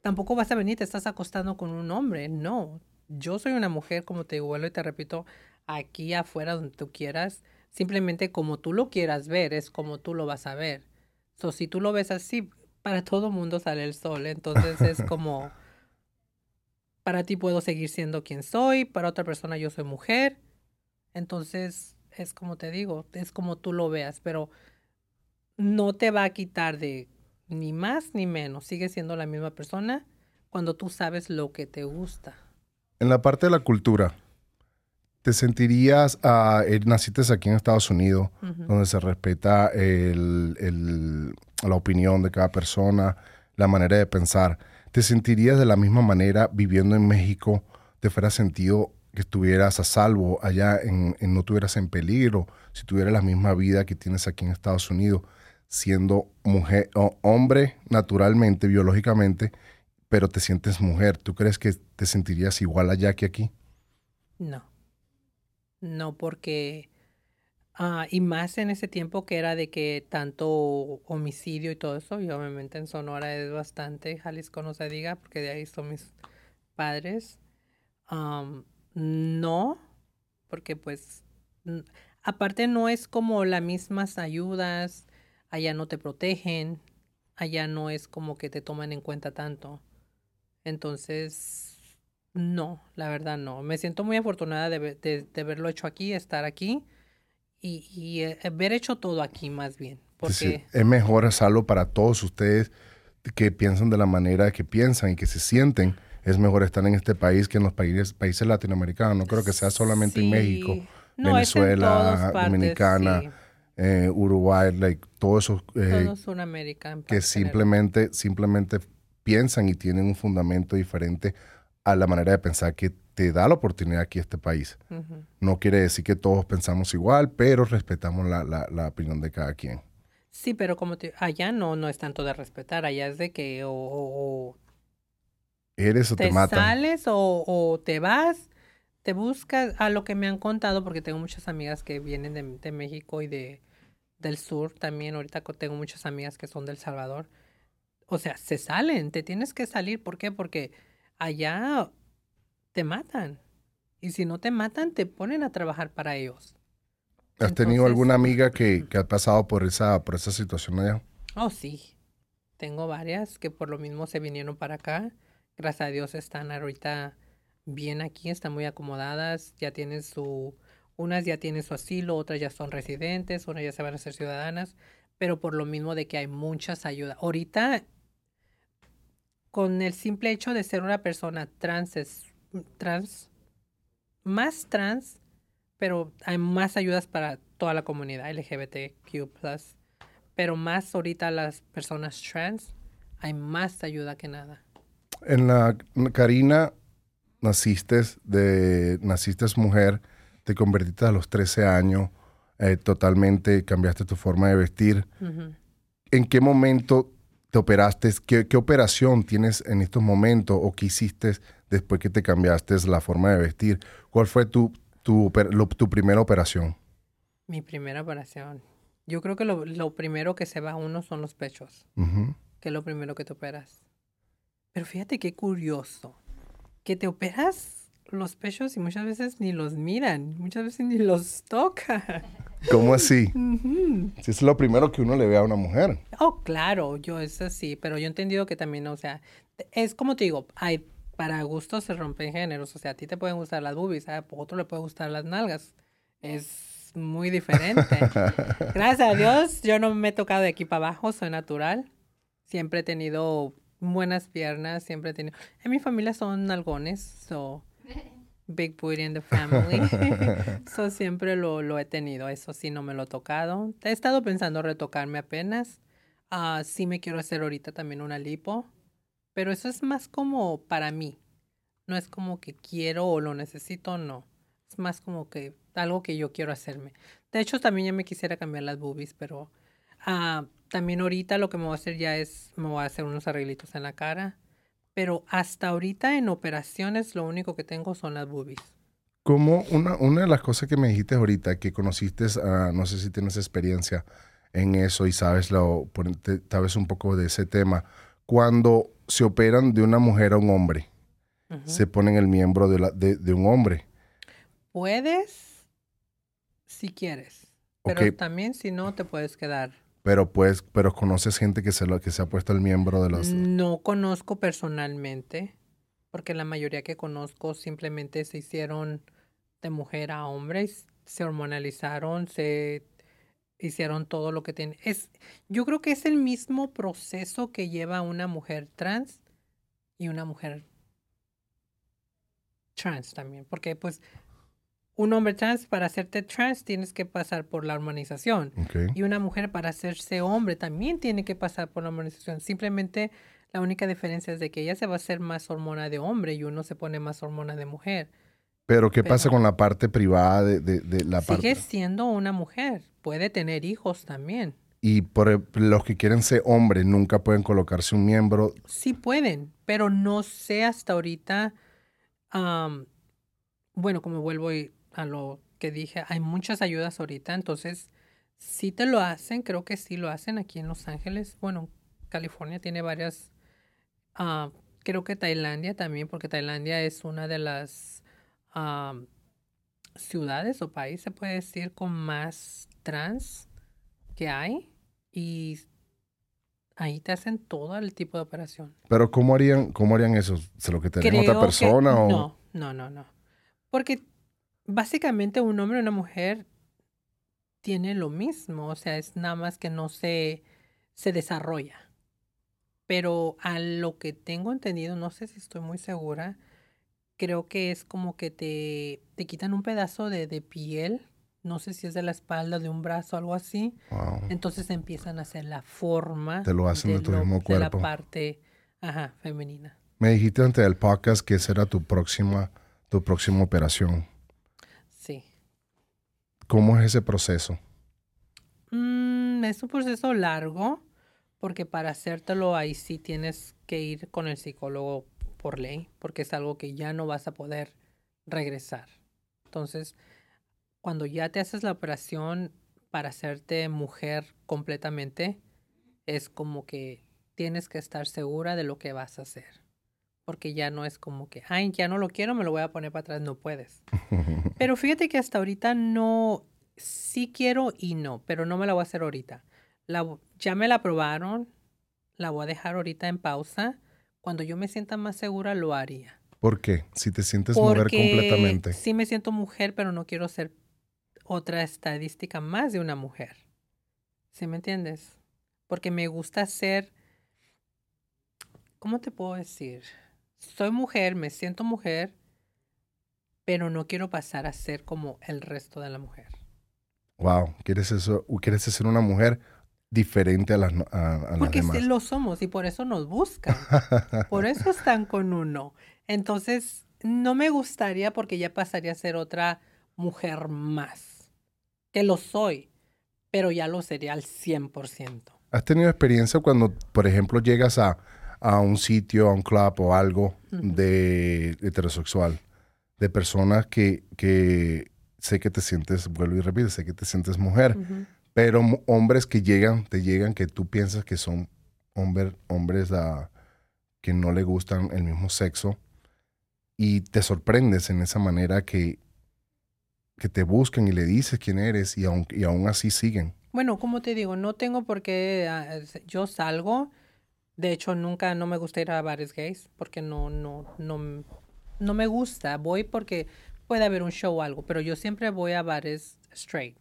tampoco vas a venir, te estás acostando con un hombre. No. Yo soy una mujer, como te vuelvo y te repito, aquí afuera donde tú quieras. Simplemente como tú lo quieras ver, es como tú lo vas a ver. So, si tú lo ves así, para todo mundo sale el sol. Entonces es como, para ti puedo seguir siendo quien soy, para otra persona yo soy mujer. Entonces es como te digo, es como tú lo veas, pero no te va a quitar de ni más ni menos. Sigue siendo la misma persona cuando tú sabes lo que te gusta. En la parte de la cultura, ¿te sentirías, uh, naciste aquí en Estados Unidos, donde se respeta el, el, la opinión de cada persona, la manera de pensar. ¿Te sentirías de la misma manera viviendo en México? ¿Te fuera sentido que estuvieras a salvo allá, en, no estuvieras en peligro, si tuvieras la misma vida que tienes aquí en Estados Unidos, siendo mujer o hombre naturalmente, biológicamente, pero te sientes mujer? ¿Tú crees que te sentirías igual allá que aquí? No. No, porque Ah, y más en ese tiempo que era de que tanto homicidio y todo eso, y obviamente en Sonora es bastante, Jalisco no se diga, porque de ahí son mis padres. no, porque pues, aparte no es como las mismas ayudas, allá no te protegen, allá no es como que te toman en cuenta tanto. Entonces, no, la verdad no. Me siento muy afortunada de, de, de haberlo hecho aquí, estar aquí y, eh, haber hecho todo aquí más bien. Porque... es mejor hacerlo para todos ustedes que piensan de la manera que piensan y que se sienten. Es mejor estar en este país que en los países, países latinoamericanos. No creo que sea solamente en México, Venezuela, Dominicana, eh, Uruguay, like, todo eso. Eh, que simplemente, simplemente piensan y tienen un fundamento diferente a la manera de pensar que te da la oportunidad aquí este país. Ujú. No quiere decir que todos pensamos igual, pero respetamos la, la- la opinión de cada quien. Sí, pero como te, allá no, no es tanto de respetar, allá es de que o, o- Eres o te, te matan. sales o, o te vas, te buscas, a lo que me han contado, porque tengo muchas amigas que vienen de, de México y de del sur también, ahorita tengo muchas amigas que son del Salvador. O sea, se salen, te tienes que salir, ¿por qué? Porque allá te matan. Y si no te matan, te ponen a trabajar para ellos. ¿Has tenido alguna amiga que, que ha pasado por esa, por esa situación allá? Oh, sí. Tengo varias que por lo mismo se vinieron para acá. Gracias a Dios están ahorita bien aquí, están muy acomodadas, ya tienen su, unas ya tienen su asilo, otras ya son residentes, unas ya se van a ser ciudadanas, pero por lo mismo de que hay muchas ayudas. Ahorita, con el simple hecho de ser una persona trans, es trans, más trans, pero hay más ayudas para toda la comunidad LGBTQ+. Pero más ahorita las personas trans, hay más ayuda que nada. En la Karina, naciste de naciste mujer, te convertiste a los 13 años, eh, totalmente cambiaste tu forma de vestir. ¿En qué momento te operaste? ¿Qué, qué operación tienes en estos momentos o qué hiciste después que te cambiaste la forma de vestir? ¿Cuál fue tu, tu, lo- tu primera operación? Mi primera operación. Yo creo que lo, lo primero que se va a uno son los pechos, Ujú. que es lo primero que te operas. Pero fíjate qué curioso, que te operas los pechos y muchas veces ni los miran, muchas veces ni los tocan. ¿Cómo así? Si es lo primero que uno le ve a una mujer. Oh, claro, yo es así, pero yo he entendido que también, o sea, es como te digo, hay para gustos se rompen géneros, o sea, a ti te pueden gustar las boobies, a otro le puede gustar las nalgas. Es muy diferente. Gracias a Dios, yo no me he tocado de aquí para abajo, soy natural. Siempre he tenido buenas piernas, siempre he tenido... En mi familia son algones, so... Big booty in the family. so siempre lo, lo he tenido. Eso sí, no me lo he tocado. He estado pensando retocarme apenas. Ah, sí me quiero hacer ahorita también una lipo. Pero eso es más como para mí. No es como que quiero o lo necesito, no. Es más como que algo que yo quiero hacerme. De hecho, también ya me quisiera cambiar las boobies, pero ah, también ahorita lo que me voy a hacer ya es, me voy a hacer unos arreglitos en la cara. Pero hasta ahorita en operaciones lo único que tengo son las boobies. Como una, una de las cosas que me dijiste ahorita, que conociste, ah, no sé si tienes experiencia en eso y sabes, lo, sabes un poco de ese tema, cuando se operan de una mujer a un hombre, Ujú. se ponen el miembro de, la- de- de un hombre. Puedes si quieres. Pero Ok. también si no te puedes quedar. Pero pues, pero conoces gente que se, lo, que se ha puesto el miembro de los... No conozco personalmente, porque la mayoría que conozco simplemente se hicieron de mujer a hombre, se hormonalizaron, se hicieron todo lo que tiene. Es, yo creo que es el mismo proceso que lleva una mujer trans y una mujer trans también, porque pues un hombre trans para hacerte trans tienes que pasar por la hormonización. Y una mujer para hacerse hombre también tiene que pasar por la hormonización. Simplemente la única diferencia es de que ella se va a hacer más hormona de hombre y uno se pone más hormona de mujer. Pero ¿qué pasa con la parte privada de, de- de la Sigue parte? siendo una mujer. Puede tener hijos también. Y por los que quieren ser hombres nunca pueden colocarse un miembro. Sí pueden, pero no sé hasta ahorita. bueno, como vuelvo y- a lo que dije, hay muchas ayudas ahorita, entonces sí te lo hacen, creo que sí lo hacen aquí en Los Ángeles. Bueno, California tiene varias. ah, creo que Tailandia también, porque Tailandia es una de las am, ciudades o países, se puede decir, con más trans que hay. Y ahí te hacen todo el tipo de operación. Pero ¿cómo harían, cómo harían eso? ¿Se lo que Creo otra que- persona o...? No, no, no, no. Porque básicamente un hombre y una mujer tienen lo mismo, o sea, es nada más que no se, se desarrolla. Pero a lo que tengo entendido, no sé si estoy muy segura, creo que es como que te, te quitan un pedazo de, de piel, no sé si es de la espalda, de un brazo, algo así, Wow. entonces empiezan a hacer la forma Te lo hacen de tu mismo de la parte, ajá, femenina. Me dijiste antes del podcast que esa era tu próxima, tu próxima operación. ¿Cómo es ese proceso? Mm, es un proceso largo porque para hacértelo ahí sí tienes que ir con el psicólogo por ley, porque es algo que ya no vas a poder regresar. Entonces, cuando ya te haces la operación para hacerte mujer completamente, es como que tienes que estar segura de lo que vas a hacer. Porque ya no es como que, ay, ya no lo quiero, me lo voy a poner para atrás, no puedes. Pero fíjate que hasta ahorita no, sí quiero y no, pero no me la voy a hacer ahorita. La, ya me la aprobaron, la voy a dejar ahorita en pausa. Cuando yo me sienta más segura, lo haría. ¿Por qué? Si te sientes mujer completamente. Sí me siento mujer, pero no quiero ser otra estadística más de una mujer. ¿Sí me entiendes? Porque me gusta ser, ¿cómo te puedo decir? Soy mujer, me siento mujer, pero no quiero pasar a ser como el resto de la mujer. Wow, ¿quieres, eso, quieres ser una mujer diferente a las, a, Porque las demás? sí lo somos y por eso nos buscan. por eso están con uno. Entonces, no me gustaría porque ya pasaría a ser otra mujer más. Que lo soy, pero ya lo sería al 100%. ¿Has tenido experiencia cuando, por ejemplo, llegas a, a un sitio, a un club o algo de heterosexual, de personas que, que sé que te sientes, vuelvo y repito, sé que te sientes mujer, pero hombres que llegan, te llegan que tú piensas que son hombre, hombres a, que no le gustan el mismo sexo y te sorprendes en esa manera que, que te buscan y le dices quién eres y aún, y aún así siguen. Bueno, como te digo, no tengo por qué, ah, yo salgo, de hecho nunca, no me gusta ir a bares gays porque no, no, no, no me gusta, voy porque puede haber un show o algo, pero yo siempre voy a bares straight.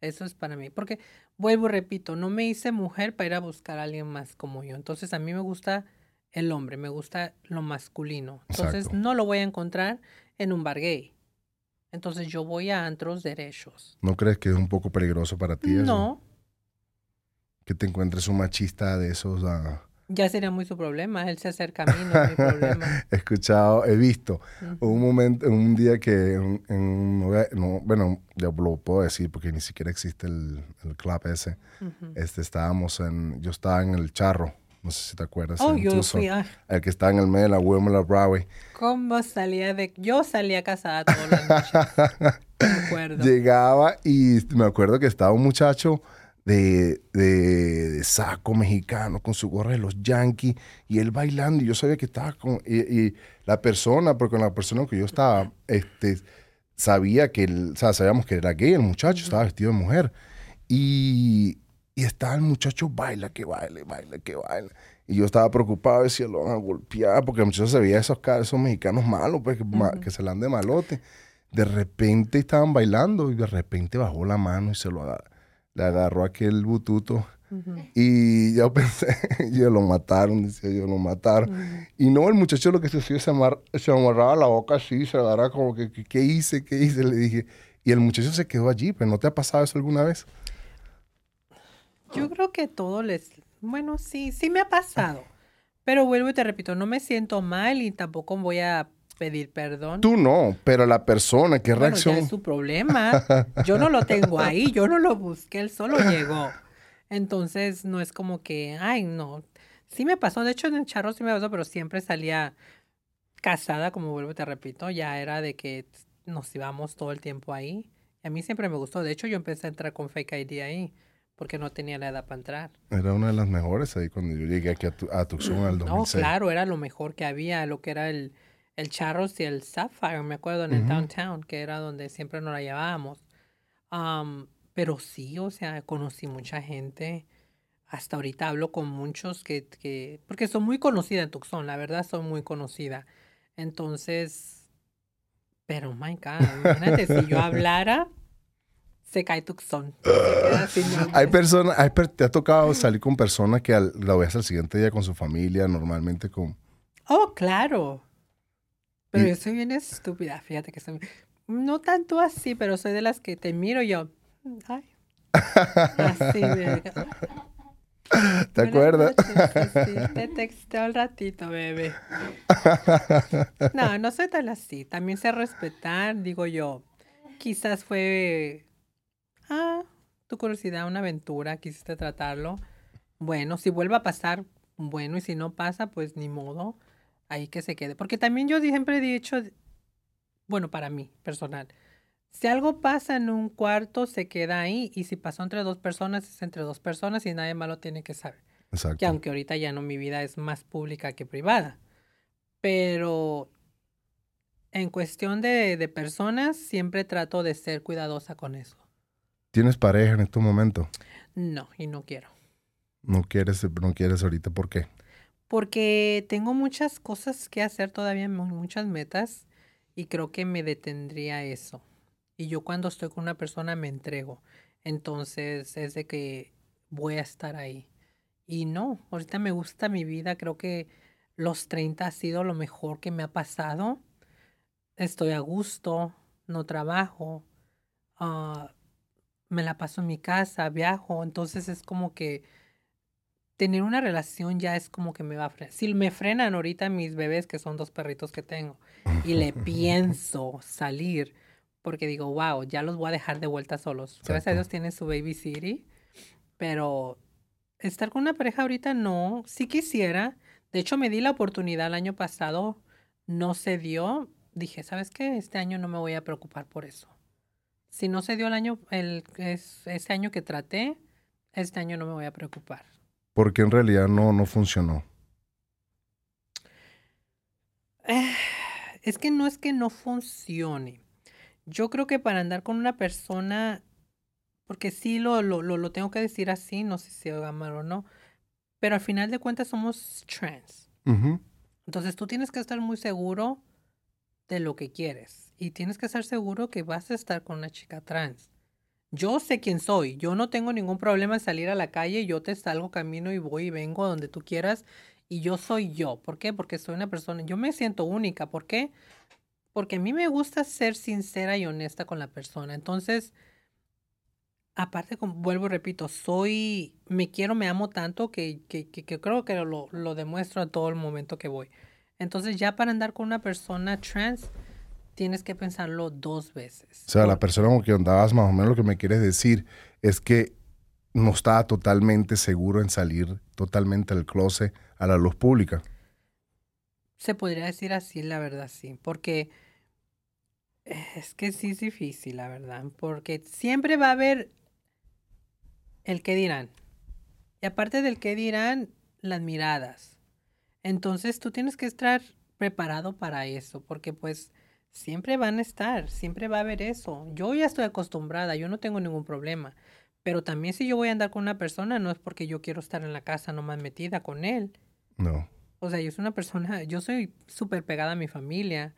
Eso es para mí, porque vuelvo repito, no me hice mujer para ir a buscar a alguien más como yo. Entonces a mí me gusta el hombre, me gusta lo masculino. Entonces Exacto. no lo voy a encontrar en un bar gay. Entonces yo voy a antros derechos. ¿No crees que es un poco peligroso para ti eso? Que te encuentres un machista de esos. ah, ya sería muy su problema. Él se acerca a mí, no es mi problema. He escuchado, he visto. Ujú. Hubo un momento, un día que, en, en- no a- bueno, ya lo puedo decir porque ni siquiera existe el, el club ese. Ujú. Este, estábamos en, yo estaba en el charro, no sé si te acuerdas. Oh, yo Tucson, fui, ah, El que estaba en el medio de la Wilmer Broadway. ¿cómo salía de...? Yo salía casada todas las noches. Me acuerdo. Llegaba y me acuerdo que estaba un muchacho de, de- de saco mexicano con su gorra de los Yankees y él bailando y yo sabía que estaba con... Y, y la persona, porque con la persona que yo estaba, este, sabía que, él, o sea, sabíamos que era gay, el muchacho estaba vestido de mujer. Y, y estaba el muchacho, baila, que baile, baila, que baila. Y yo estaba preocupado, decía, lo van a golpear, porque el muchacho se veía esos, esos mexicanos malos, pues, que, se la dan de malote. De repente estaban bailando y de repente bajó la mano y se lo aga- le agarró aquel bututo. Y yo pensé, yo lo mataron, decía yo, lo mataron. Y no, el muchacho lo que se hacía, se, amar- se amarraba la boca así, se agarraba como que, que, ¿qué hice? ¿Qué hice? Le dije. Y el muchacho se quedó allí, pero ¿no te ha pasado eso alguna vez? Yo creo que todo les... Bueno, sí, sí me ha pasado. Pero vuelvo y te repito, no me siento mal y tampoco voy a pedir perdón. Tú no, pero la persona, ¿qué Bueno, es su problema. Yo no lo tengo ahí, yo no lo busqué, él solo llegó. Entonces, no es como que, ay, no. Sí me pasó, de hecho en el charro sí me pasó, pero siempre salía casada, como vuelvo y te repito, ya era de que nos íbamos todo el tiempo ahí. Y a mí siempre me gustó, de hecho yo empecé a entrar con Fake ID ahí, porque no tenía la edad para entrar. Era una de las mejores ahí cuando yo llegué aquí a, Tu- a Tucson al No, 2006. claro, era lo mejor que había, lo que era el, el Charros y el Sapphire, me acuerdo, en el downtown, que era donde siempre nos la llevábamos. Am, pero sí, o sea, conocí mucha gente. Hasta ahorita hablo con muchos que, que, porque soy muy conocida en Tucson, la verdad soy muy conocida. Entonces, pero my God, imagínate, si yo hablara, se cae Tucson. Se. Hay personas, hay te ha tocado salir con personas que al- la ves al siguiente día con su familia, normalmente con... Oh, claro. Pero yo soy bien estúpida, fíjate que soy... No tanto así, pero soy de las que te miro y yo... Ay. Así de... ¿Te acuerdas? te texté al ratito, bebé. No, no soy tan así. También sé respetar, digo yo. Quizás fue, ah, tu curiosidad, una aventura, quisiste tratarlo. Bueno, si vuelve a pasar, bueno, y si no pasa, pues ni modo, ahí que se quede. Porque también yo siempre he dicho, bueno, para mí, personal, si algo pasa en un cuarto, se queda ahí. Y si pasó entre dos personas, es entre dos personas y nadie más lo tiene que saber. Exacto. Que aunque ahorita ya no, mi vida es más pública que privada. Pero en cuestión de, de personas, siempre trato de ser cuidadosa con eso. ¿Tienes pareja en este momento? No, y no quiero. No quieres, no quieres ahorita, ¿por qué? Porque tengo muchas cosas que hacer todavía, muchas metas, y creo que me detendría eso. Y yo cuando estoy con una persona me entrego. Entonces es de que voy a estar ahí. Y no, ahorita me gusta mi vida. Creo que los 30 ha sido lo mejor que me ha pasado. Estoy a gusto, no trabajo, uh, me la paso en mi casa, viajo. Entonces es como que tener una relación ya es como que me va a frenar. Si me frenan ahorita mis bebés, que son dos perritos que tengo, y le pienso salir, porque digo, wow, ya los voy a dejar de vuelta solos. Gracias a Dios tienen su baby city, pero estar con una pareja ahorita no, sí quisiera. De hecho, me di la oportunidad el año pasado, no se dio. Dije, ¿sabes qué? Este año no me voy a preocupar por eso. Si no se dio el año, el, es, ese año que traté, este año no me voy a preocupar. Porque en realidad no, no funcionó. Es que no es que no funcione. Yo creo que para andar con una persona, porque sí lo, lo, lo, tengo que decir así, no sé si va mal o no, pero al final de cuentas somos trans. Entonces tú tienes que estar muy seguro de lo que quieres y tienes que estar seguro que vas a estar con una chica trans. Yo sé quién soy, yo no tengo ningún problema en salir a la calle, yo te salgo camino y voy y vengo donde tú quieras y yo soy yo. ¿Por qué? Porque soy una persona, yo me siento única. ¿Por qué? porque a mí me gusta ser sincera y honesta con la persona. Entonces, aparte, como, vuelvo y repito, soy, me quiero, me amo tanto que, que, que, creo que lo, lo, demuestro a todo el momento que voy. Entonces, ya para andar con una persona trans, tienes que pensarlo dos veces. O sea, la persona con que andabas, más o menos lo que me quieres decir es que no estaba totalmente seguro en salir totalmente del closet a la luz pública. Se podría decir así, la verdad, sí, porque es que sí es difícil, la verdad, porque siempre va a haber el que dirán. Y aparte del que dirán, las miradas. Entonces tú tienes que estar preparado para eso, porque pues siempre van a estar, siempre va a haber eso. Yo ya estoy acostumbrada, yo no tengo ningún problema. Pero también si yo voy a andar con una persona, no es porque yo quiero estar en la casa nomás metida con él. No. O sea, yo soy una persona, yo soy súper pegada a mi familia.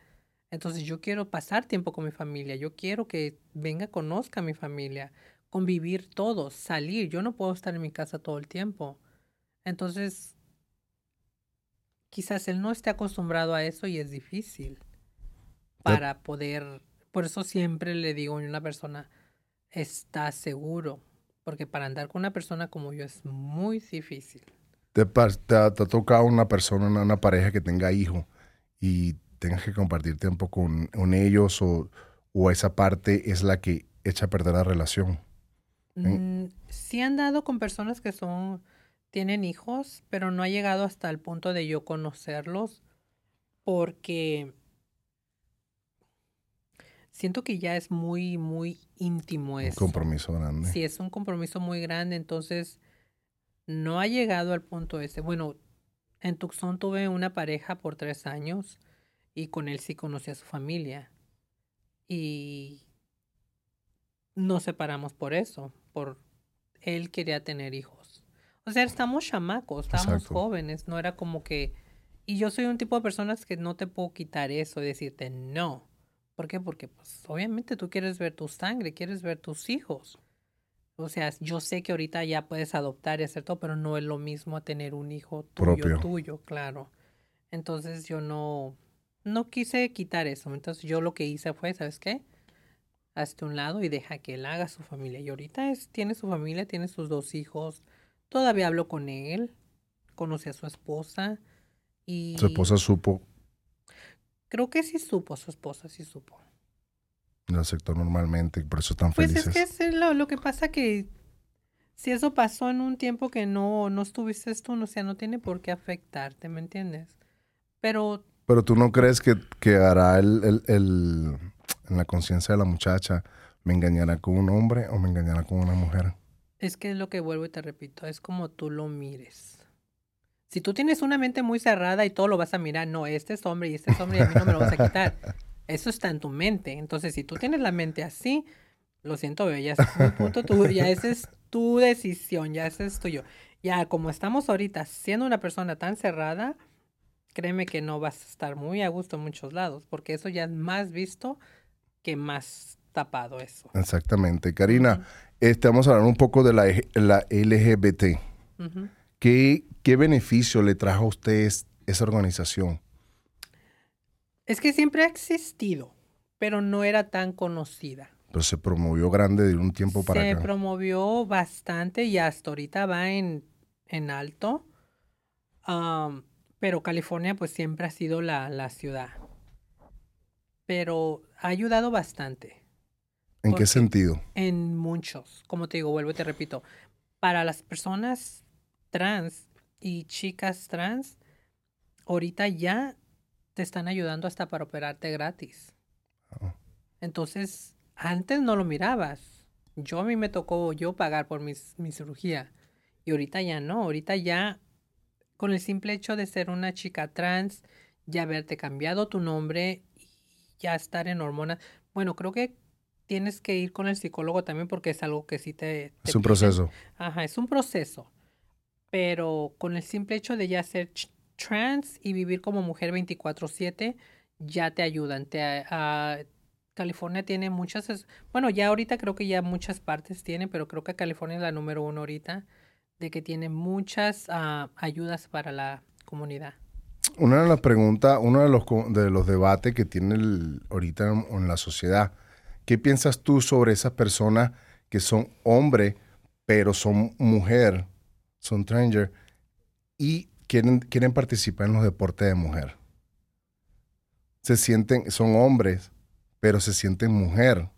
Entonces yo quiero pasar tiempo con mi familia, yo quiero que venga, conozca a mi familia, convivir todos, salir. Yo no puedo estar en mi casa todo el tiempo. Entonces, quizás él no esté acostumbrado a eso y es difícil para poder, por eso siempre le digo a una persona, está seguro, porque para andar con una persona como yo es muy difícil. Te, te, tocado una persona, una, pareja que tenga hijo y tengas que compartir tiempo con, ellos o, o, esa parte es la que echa a perder la relación? Mm, sí han dado con personas que son, tienen hijos, pero no ha llegado hasta el punto de yo conocerlos porque siento que ya es muy, muy íntimo eso. Un compromiso grande. Sí, es un compromiso muy grande, entonces no ha llegado al punto ese. Bueno, en Tucson tuve una pareja por tres años y con él sí conocí a su familia. Y nos separamos por eso, por él quería tener hijos. O sea, estamos chamacos, estamos jóvenes, no era como que... Y yo soy un tipo de personas que no te puedo quitar eso y decirte no. ¿Por qué? Porque pues obviamente tú quieres ver tu sangre, quieres ver tus hijos. O sea, yo sé que ahorita ya puedes adoptar y hacer todo, pero no es lo mismo tener un hijo tuyo, tuyo, claro. Entonces yo no, no quise quitar eso. Entonces yo lo que hice fue, ¿sabes qué? Hazte un lado y deja que él haga su familia. Y ahorita es, tiene su familia, tiene sus dos hijos, todavía hablo con él, conocí a su esposa y... Su esposa supo, Creo que sí supo, su esposa sí supo. lo aceptó normalmente, por eso están Pues felices. es que es lo, lo que pasa que si eso pasó en un tiempo que no, no estuviste tú, no, o sea, no tiene por qué afectarte, ¿me entiendes? Pero Pero tú no crees que, que hará el, el- el- en la conciencia de la muchacha, me engañará con un hombre o me engañará con una mujer. es que es lo que vuelvo y te repito, es como tú lo mires. Si tú tienes una mente muy cerrada y todo lo vas a mirar, no, este es hombre y este es hombre y a mí no me lo vas a quitar. Eso está en tu mente. Entonces, si tú tienes la mente así, lo siento, bebé, ya es un punto tuyo, ya esa es tu decisión, ya ese es tuyo. Ya como estamos ahorita siendo una persona tan cerrada, créeme que no vas a estar muy a gusto en muchos lados, porque eso ya es más visto que más tapado eso. Exactamente. Karina, este, vamos a hablar un poco de la, E- la LGBT. Ujú. ¿Qué, ¿Qué beneficio le trajo a ustedes esa organización? Es que siempre ha existido, pero no era tan conocida. Pero se promovió grande de un tiempo para Se acá. promovió bastante y hasta ahorita va en, en alto. Pero California pues siempre ha sido la, la ciudad. Pero ha ayudado bastante ¿En qué sentido? en muchos. Como te digo, vuelvo y te repito. Para las personas trans y chicas trans, ahorita ya te están ayudando hasta para operarte gratis. Oh. Entonces, antes no lo mirabas. Yo a mí me tocó yo pagar por mis, mi cirugía. Y ahorita ya no. Ahorita ya, con el simple hecho de ser una chica trans, ya haberte cambiado tu nombre y ya estar en hormonas. Bueno, creo que tienes que ir con el psicólogo también porque es algo que sí te... te Es un piden. proceso. Ajá, es un proceso. Pero con el simple hecho de ya ser trans y vivir como mujer 24/7, ya te ayudan. California tiene muchas, bueno, ya ahorita creo que ya muchas partes tiene, pero creo que California es la número uno ahorita, de que tiene muchas ah, ayudas para la comunidad. Una de las preguntas, uno de los, de los debates que tiene ahorita en, en la sociedad, ¿qué piensas tú sobre esas personas que son hombre, pero son mujer, son transgender y quieren, quieren participar en los deportes de mujer? Se sienten, son hombres, pero se sienten mujer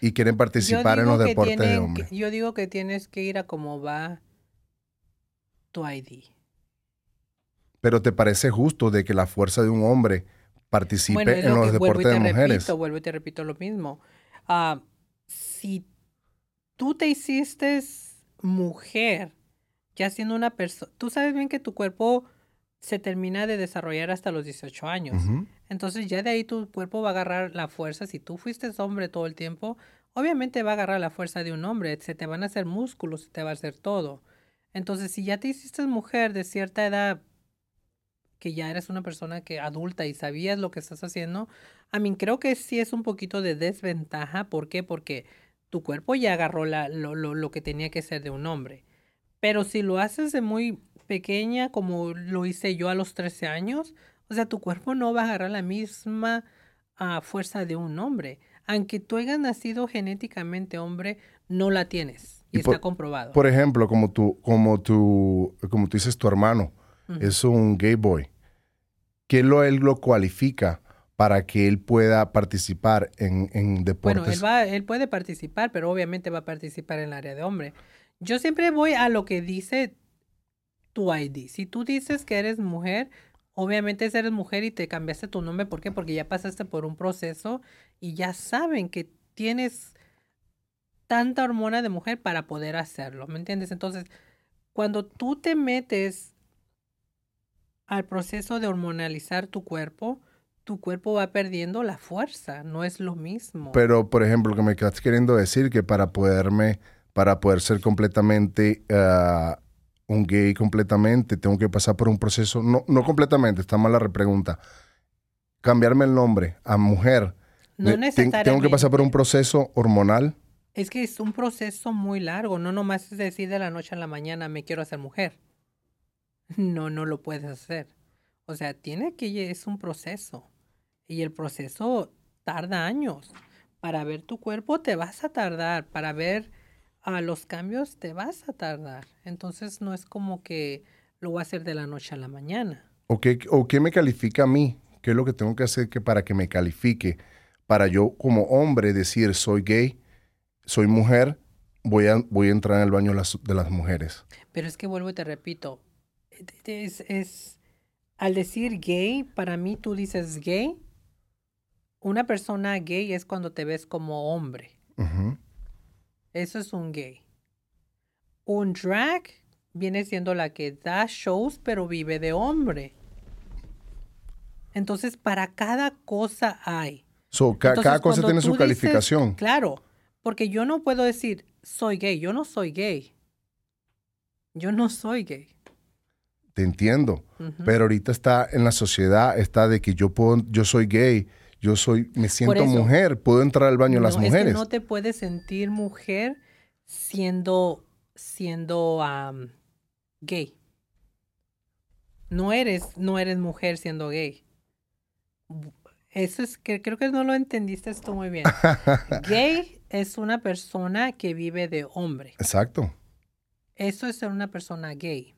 y quieren participar en los deportes de tienen que- hombre. yo digo que tienes que ir a cómo va tu ID. Pero ¿te parece justo de que la fuerza de un hombre participe Bueno, en lo los deportes te de mujeres? repito, vuelvo y te repito lo mismo. Ah, si tú te hiciste mujer, ya siendo una persona, tú sabes bien que tu cuerpo se termina de desarrollar hasta los 18 años. Entonces ya de ahí tu cuerpo va a agarrar la fuerza. Si tú fuiste hombre todo el tiempo, obviamente va a agarrar la fuerza de un hombre. Se te van a hacer músculos, se te va a hacer todo. Entonces, si ya te hiciste mujer de cierta edad, que ya eres una persona que adulta y sabías lo que estás haciendo, a mí creo que sí es un poquito de desventaja. ¿Por qué? Porque tu cuerpo ya agarró la, lo, lo, lo que tenía que ser de un hombre. Pero si lo haces de muy pequeña, como lo hice yo a los 13 años, o sea, tu cuerpo no va a agarrar la misma ah, fuerza de un hombre. Aunque tú hayas nacido genéticamente hombre, no la tienes. Y, Y por- está comprobado. Por ejemplo, como tú, como tú, como tú dices, tu hermano es un gay boy. ¿Qué lo él lo cualifica para que él pueda participar en, en deportes? Bueno, él, va, él puede participar, pero obviamente va a participar en el área de hombre. Yo siempre voy a lo que dice tu ID. Si tú dices que eres mujer, obviamente eres mujer y te cambiaste tu nombre. ¿Por qué? Porque ya pasaste por un proceso y ya saben que tienes tanta hormona de mujer para poder hacerlo. ¿Me entiendes? Entonces, cuando tú te metes al proceso de hormonalizar tu cuerpo, tu cuerpo va perdiendo la fuerza, no es lo mismo. Pero, por ejemplo, lo que me estás queriendo decir que para poderme, para poder ser completamente ah, un gay completamente, tengo que pasar por un proceso, no, no completamente, está mal la repregunta. Cambiarme el nombre a mujer. no de- ten- tengo que pasar por un necesariamente. proceso hormonal. Es que es un proceso muy largo, no nomás es decir de la noche a la mañana me quiero hacer mujer. No, no lo puedes hacer. O sea, tiene que, es un proceso. Y el proceso tarda años. Para ver tu cuerpo te vas a tardar. Para ver a los cambios te vas a tardar. Entonces no es como que lo voy a hacer de la noche a la mañana. ¿O qué, o qué me califica a mí? ¿Qué es lo que tengo que hacer que para que me califique? Para yo como hombre decir soy gay, soy mujer, voy a, voy a entrar en el baño de las, mujeres. Pero es que vuelvo y te repito, es, es, al decir gay, para mí tú dices gay, una persona gay es cuando te ves como hombre. Eso es un gay. Un drag viene siendo la que da shows pero vive de hombre. Entonces, para cada cosa hay. cada cosa tiene su calificación. Claro, porque yo no puedo decir, soy gay, yo no soy gay. Yo no soy gay. Te entiendo, pero ahorita está en la sociedad, está de que yo puedo, yo soy gay, yo soy, me siento mujer, puedo entrar al baño de las mujeres. Es no te puedes sentir mujer siendo, siendo gay. No eres, no eres mujer siendo gay. Eso es que creo que no lo entendiste esto muy bien. gay es una persona que vive de hombre. Exacto. Eso es ser una persona gay.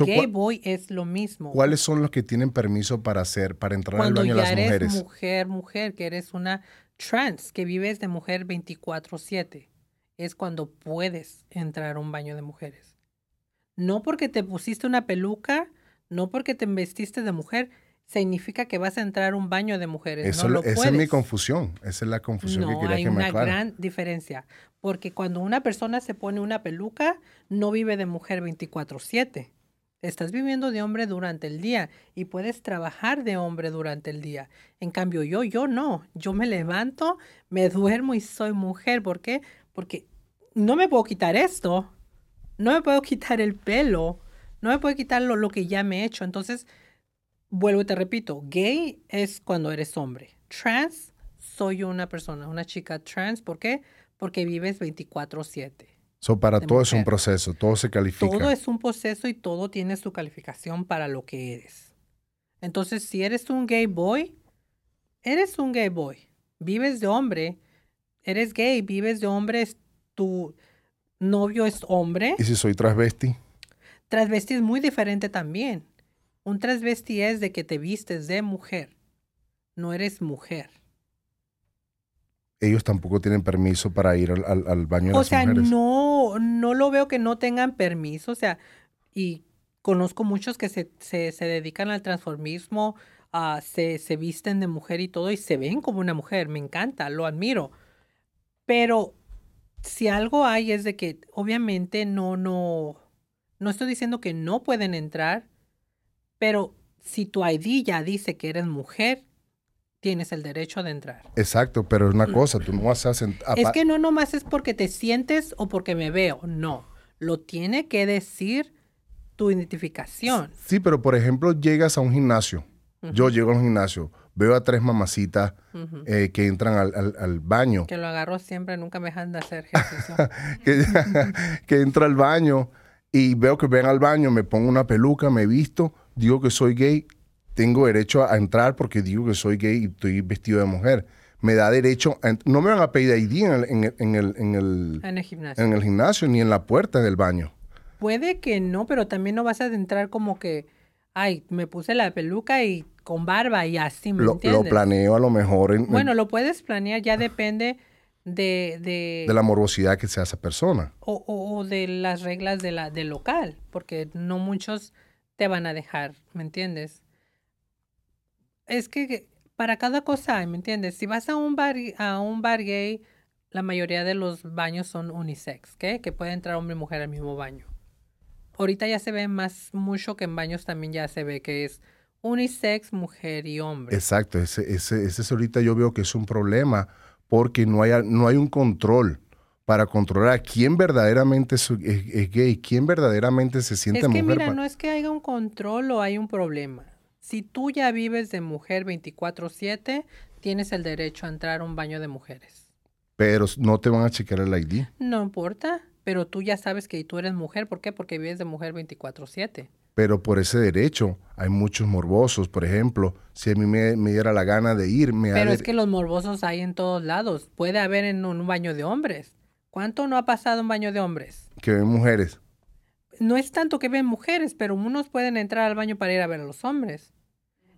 Gay boy es lo mismo. ¿Cuáles son los que tienen permiso para hacer, para entrar al baño de las mujeres? Ya eres mujer, mujer, que eres una trans, que vives de mujer 24/7, es cuando puedes entrar a un baño de mujeres. No porque te pusiste una peluca, no porque te vestiste de mujer, significa que vas a entrar a un baño de mujeres. Eso, no esa es mi confusión. Esa es la confusión que quería que me hay una gran diferencia. Porque cuando una persona se pone una peluca, no vive de mujer 24-7. Estás viviendo de hombre durante el día y puedes trabajar de hombre durante el día. En cambio, yo, yo no. Yo me levanto, me duermo y soy mujer. ¿Por qué? Porque no me puedo quitar esto. No me puedo quitar el pelo. No me puedo quitar lo, lo que ya me he hecho. Entonces, vuelvo y te repito, gay es cuando eres hombre. Trans, soy una persona, una chica trans. ¿Por qué? Porque vives 24/7. So, para todo es un proceso, todo se califica. Todo es un proceso y todo tiene su calificación para lo que eres. Entonces, si eres un gay boy, eres un gay boy. Vives de hombre, eres gay, vives de hombre, tu novio es hombre. ¿Y si soy transvesti? Transvesti es muy diferente también. Un transvesti es de que te vistes de mujer. No eres mujer. Ellos tampoco tienen permiso para ir al, baño de o las sea, mujeres. no, no lo veo que no tengan permiso. O sea, y conozco muchos que se, se, dedican al transformismo, uh, se, se visten de mujer y todo, y se ven como una mujer. Me encanta, lo admiro. Pero si algo hay es de que obviamente no, no, no estoy diciendo que no pueden entrar, pero si tu ID ya dice que eres mujer, tienes el derecho de entrar. Exacto, pero es una mm. cosa, tú no vas a... Es que no nomás es porque te sientes o porque me veo, no. Lo tiene que decir tu identificación. Sí, pero por ejemplo, llegas a un gimnasio. Yo llego a un gimnasio, veo a tres mamacitas eh, que entran al, baño. Que lo agarro siempre, nunca me dejan de hacer ejercicio. que, que entra al baño y veo que ven al baño, me pongo una peluca, me visto digo que soy gay, tengo derecho a entrar porque digo que soy gay y estoy vestido de mujer. Me da derecho, no me van a pedir ID en el, en el, en el, en el, gimnasio. en el gimnasio ni en la puerta del baño. Puede que no, pero también no vas a entrar como que, ay, me puse la peluca y con barba y así, ¿me lo, entiendes? Lo planeo a lo mejor. En, bueno, lo puedes planear, ya depende de, de... De la morbosidad que sea esa persona. O, o, de las reglas de la, del local, porque no muchos te van a dejar, ¿me entiendes? Es que para cada cosa hay, ¿me entiendes? Si vas a un bar, a un bar gay, la mayoría de los baños son unisex, ¿qué? Que puede entrar hombre y mujer al mismo baño. Ahorita ya se ve más mucho que en baños también ya se ve que es unisex, mujer y hombre. Exacto, ese, ese, ese ahorita yo veo que es un problema porque no hay, no hay un control para controlar quién verdaderamente es, gay, quién verdaderamente se siente mujer. Es que mira, no es que haya un control o hay un problema. Si tú ya vives de mujer 24/7, tienes el derecho a entrar a un baño de mujeres. Pero no te van a chequear el ID. No importa, pero tú ya sabes que tú eres mujer. ¿Por qué? Porque vives de mujer 24/7. Pero por ese derecho hay muchos morbosos. Por ejemplo, si a mí me, diera la gana de ir, me Pero es que los morbosos hay en todos lados. Puede haber en un baño de hombres ¿Cuánto no ha pasado un baño de hombres? Que ven mujeres. No es tanto que ven mujeres, pero unos pueden entrar al baño para ir a ver a los hombres.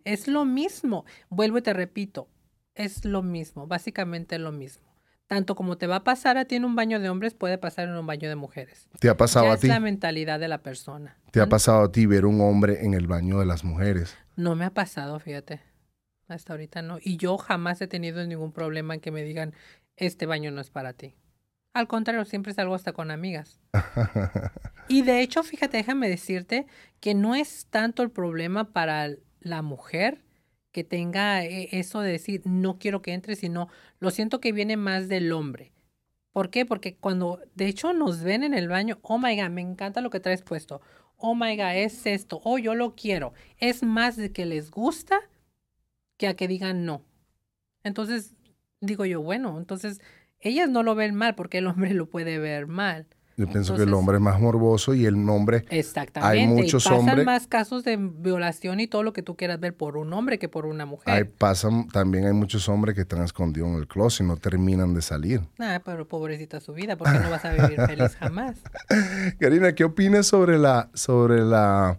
Es lo mismo. Vuelvo y te repito, es lo mismo, básicamente lo mismo. Tanto como te va a pasar a ti en un baño de hombres, puede pasar en un baño de mujeres. ¿Te ha pasado Ya a es ti? la mentalidad de la persona. ¿Te ha pasado a ti ver un hombre en el baño de las mujeres? No me ha pasado, fíjate. Hasta ahorita no. Y yo jamás he tenido ningún problema en que me digan, este baño no es para ti. Al contrario, siempre salgo hasta con amigas. Y de hecho, fíjate, déjame decirte que no es tanto el problema para la mujer que tenga eh, eso de decir, no quiero que entre, sino lo siento que viene más del hombre. ¿Por qué? Porque cuando de hecho nos ven en el baño, oh my god, me encanta lo que traes puesto. Oh my god, es esto. Oh, yo lo quiero. Es más de que les gusta que a que digan no. Entonces, digo yo, bueno, entonces ellas no lo ven mal porque el hombre lo puede ver mal. Yo pienso que el Entonces- hombre es más morboso y el hombre Exactamente. muchos y pasan hombres- más casos de violación y todo lo que tú quieras ver por un hombre que por una mujer. hay, pasan, también hay muchos hombres que están escondidos en el closet y no terminan de salir. Ah, pero pobrecita su vida, porque no vas a vivir feliz jamás. Karina, ¿qué opinas sobre la sobre la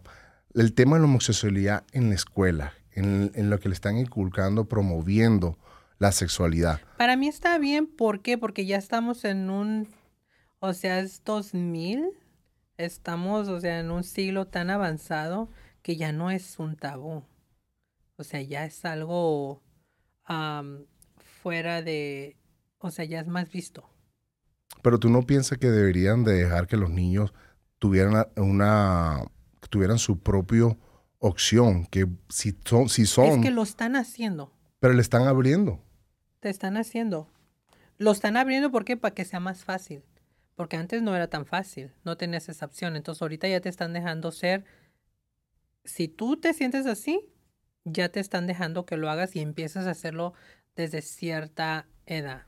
el tema de la homosexualidad en la escuela, en, en lo que le están inculcando, promoviendo la sexualidad? Para mí está bien, ¿por qué? Porque ya estamos en un, o sea, es 2000, estamos, o sea, en un siglo tan avanzado que ya no es un tabú. O sea, ya es algo fuera de, o sea, ya es más visto. Pero tú no piensas que deberían de dejar que los niños tuvieran una tuvieran su propia opción, que si son si son, Es que lo están haciendo. pero le están abriendo. Te están haciendo. Lo están abriendo ¿por qué? Para que sea más fácil. Porque antes no era tan fácil, no tenías esa opción. Entonces ahorita ya te están dejando ser. Si tú te sientes así, ya te están dejando que lo hagas y empiezas a hacerlo desde cierta edad.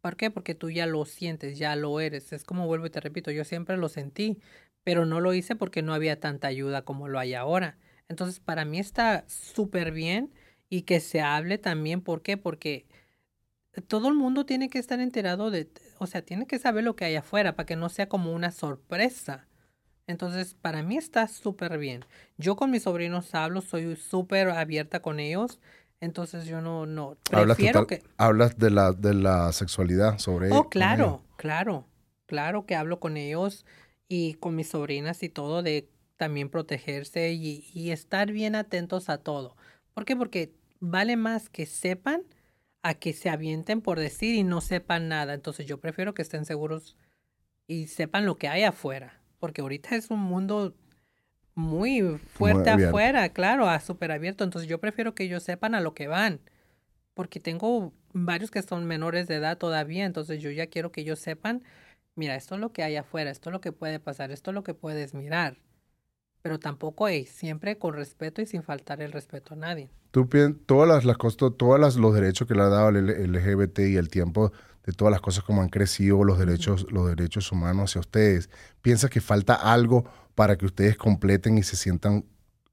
¿Por qué? Porque tú ya lo sientes, ya lo eres. Es como vuelvo y te repito, yo siempre lo sentí, pero no lo hice porque no había tanta ayuda como lo hay ahora. Entonces, para mí está súper bien y que se hable también. ¿Por qué? Porque todo el mundo tiene que estar enterado de, o sea, tiene que saber lo que hay afuera para que no sea como una sorpresa. Entonces, para mí está súper bien. Yo con mis sobrinos hablo, soy súper abierta con ellos. Entonces, yo no, no, Hablas, prefiero total- que... hablas de la de la sexualidad sobre Oh, claro, claro, claro que hablo con ellos y con mis sobrinas y todo de también protegerse y, y estar bien atentos a todo. ¿Por qué? Porque vale más que sepan a que se avienten por decir y no sepan nada. Entonces yo prefiero que estén seguros y sepan lo que hay afuera. Porque ahorita es un mundo muy fuerte afuera, claro, a súper abierto. Entonces yo prefiero que ellos sepan a lo que van. Porque tengo varios que son menores de edad todavía, entonces yo ya quiero que ellos sepan, mira, esto es lo que hay afuera, esto es lo que puede pasar, esto es lo que puedes mirar. Pero tampoco hey, siempre con respeto y sin faltar el respeto a nadie. Tú piensas, todas las, las cosas, todos las- los derechos que le ha dado el LGBT y el tiempo de todas las cosas como han crecido los derechos, los derechos humanos hacia ustedes, ¿piensas que falta algo para que ustedes completen y se sientan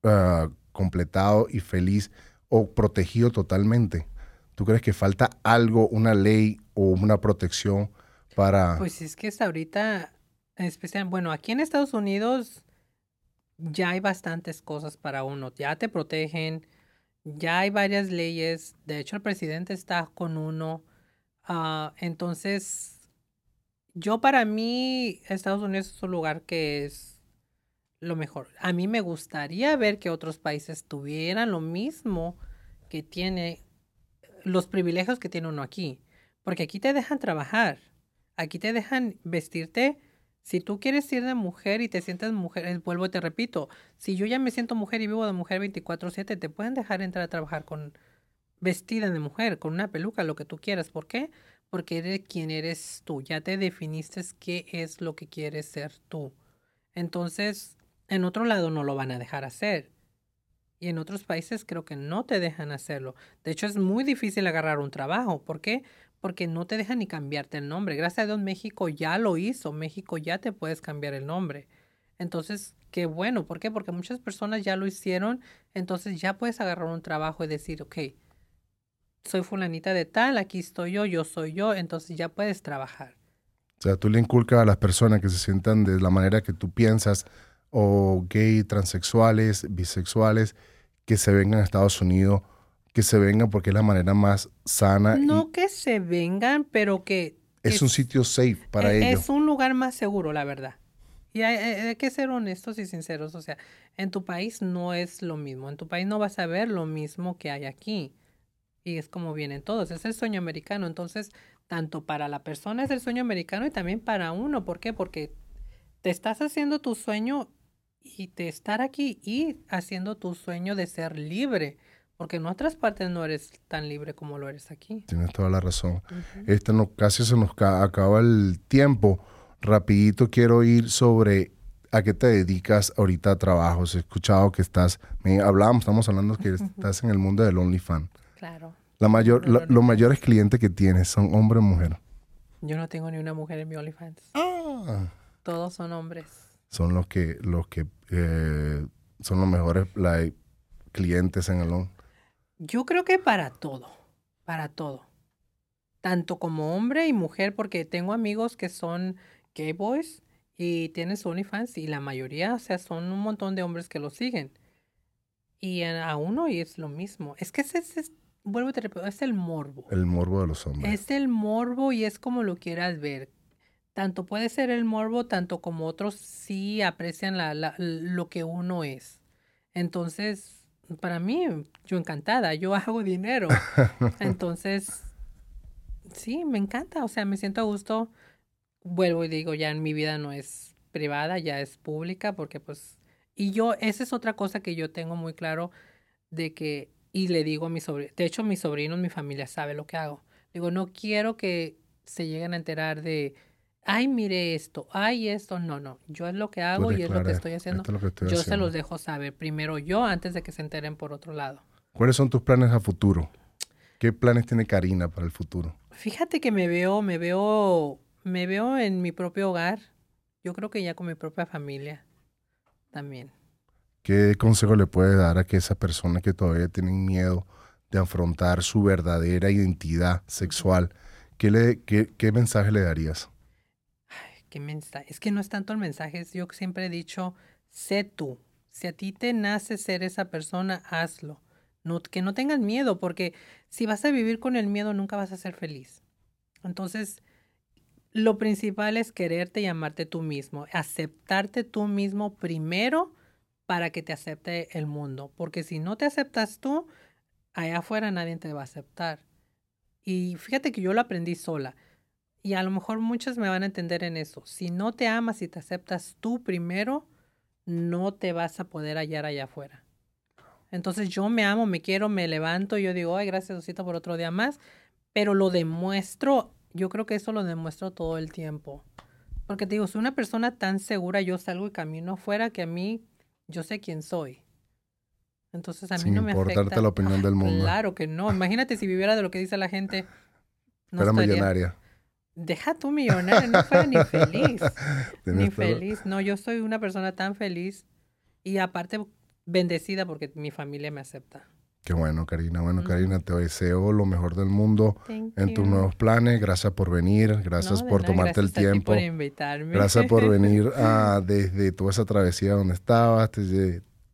ah, completados y feliz o protegidos totalmente? ¿Tú crees que falta algo, una ley o una protección para... Pues es que hasta ahorita, en especial, bueno, aquí en Estados Unidos ya hay bastantes cosas para uno, ya te protegen, ya hay varias leyes, de hecho el presidente está con uno, ah, entonces yo para mí Estados Unidos es un lugar que es lo mejor. A mí me gustaría ver que otros países tuvieran lo mismo que tiene los privilegios que tiene uno aquí, porque aquí te dejan trabajar. Aquí te dejan vestirte. Si tú quieres ir de mujer y te sientes mujer, eh, vuelvo y te repito, si yo ya me siento mujer y vivo de mujer 24/7, te pueden dejar entrar a trabajar con vestida de mujer, con una peluca, lo que tú quieras. ¿Por qué? Porque eres quien eres tú. Ya te definiste qué es lo que quieres ser tú. Entonces, en otro lado no lo van a dejar hacer. Y en otros países creo que no te dejan hacerlo. De hecho, es muy difícil agarrar un trabajo. ¿Por qué? Porque no te dejan ni cambiarte el nombre. Gracias a Dios México ya lo hizo. México ya te puedes cambiar el nombre. Entonces, qué bueno. ¿Por qué? Porque muchas personas ya lo hicieron. Entonces ya puedes agarrar un trabajo y decir, ok, soy fulanita de tal, aquí estoy yo, yo soy yo. Entonces ya puedes trabajar. O sea, tú le inculcas a las personas que se sientan de la manera que tú piensas, o gay, transexuales, bisexuales, que se vengan a Estados Unidos, que se vengan porque es la manera más sana. No que se vengan, pero que... Es, un sitio safe para e, ellos. Es un lugar más seguro, la verdad. Y hay, que ser honestos y sinceros. O sea, en tu país no es lo mismo. En tu país no vas a ver lo mismo que hay aquí. Y es como vienen todos. Es el sueño americano. Entonces, tanto para la persona es el sueño americano y también para uno. ¿Por qué? Porque te estás haciendo tu sueño y de estar aquí y haciendo tu sueño de ser libre. Porque en otras partes no eres tan libre como lo eres aquí. Tienes toda la razón. Este no, casi se nos acaba el tiempo. Rapidito quiero ir sobre a qué te dedicas ahorita a trabajos. He escuchado que estás, me hablábamos, estamos hablando que estás en el mundo del OnlyFans. Claro. La mayor, los mayores clientes que tienes son hombre o mujer. Yo no tengo ni una mujer en mi OnlyFans. Ah. Todos son hombres. Son los que, los que eh, son los mejores clientes en el OnlyFans. Yo creo que para todo, para todo. Tanto como hombre y mujer, porque tengo amigos que son gay boys y tienen su OnlyFans y la mayoría, o sea, son un montón de hombres que lo siguen. Y a uno y es lo mismo. Es que ese, es, vuelvo a te repito, es el morbo. El morbo de los hombres. Es el morbo y es como lo quieras ver. Tanto puede ser el morbo, tanto como otros sí aprecian la, lo que uno es. Entonces, para mí, yo encantada, yo hago dinero. Entonces, sí, me encanta, o sea, me siento a gusto vuelvo y digo, ya en mi vida no es privada, ya es pública, porque pues, y yo, esa es otra cosa que yo tengo muy claro de que, y le digo a mi sobrino, de hecho mi sobrino, mi familia sabe lo que hago. Digo, no quiero que se lleguen a enterar de, ay, mire esto, ay, esto, no, no, yo es lo que hago y es lo que estoy haciendo. yo se los dejo saber primero yo antes de que se enteren por otro lado. ¿Cuáles son tus planes a futuro? ¿Qué planes tiene Karina para el futuro? Fíjate que me veo, me veo me veo en mi propio hogar. Yo creo que ya con mi propia familia también. ¿Qué consejo le puede dar a que esas personas que todavía tienen miedo de afrontar su verdadera identidad sexual? ¿Qué, le, qué, qué mensaje le darías? Qué mensaje. Es que no es tanto el mensaje. Yo siempre he dicho, sé tú. Si a ti te nace ser esa persona, hazlo. No, que no tengas miedo, porque si vas a vivir con el miedo, nunca vas a ser feliz. Entonces, lo principal es quererte y amarte tú mismo, aceptarte tú mismo primero para que te acepte el mundo, porque si no te aceptas tú, allá afuera nadie te va a aceptar. Y fíjate que yo lo aprendí sola. Y a lo mejor muchos me van a entender en eso. Si no te amas y te aceptas tú primero, no te vas a poder hallar allá afuera. Entonces yo me amo, me quiero, me levanto, yo digo, ay, gracias Diosito por otro día más, pero lo demuestro yo creo que eso lo demuestro todo el tiempo. Porque te digo, soy una persona tan segura, yo salgo y camino afuera que a mí, yo sé quién soy. Entonces a mí no me importarte la opinión del mundo. Claro que no. Imagínate si viviera de lo que dice la gente. No Fuera millonaria. Deja tu millonaria, no fuera ni feliz. ni feliz. No, yo soy una persona tan feliz y aparte bendecida porque mi familia me acepta. Qué bueno, Karina. Bueno, Karina, te deseo lo mejor del mundo en tus nuevos planes. Gracias por venir, gracias por tomarte el tiempo. por invitarme. Gracias por venir a, desde toda esa travesía donde estabas.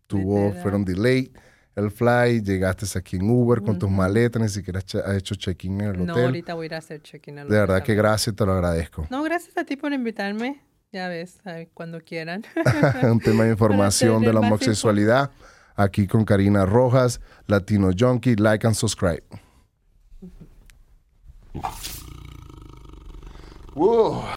tuvo, fueron delay el fly, llegaste aquí en Uber con tus maletas, ni siquiera has hecho check-in en el hotel. No, ahorita voy a ir a hacer check-in De verdad que gracias, te lo agradezco. No, gracias a ti por invitarme. Ya ves, cuando quieran. Un tema de información de la homosexualidad aquí con Karina Rojas, Latino Junkie. Like and subscribe. Whoa.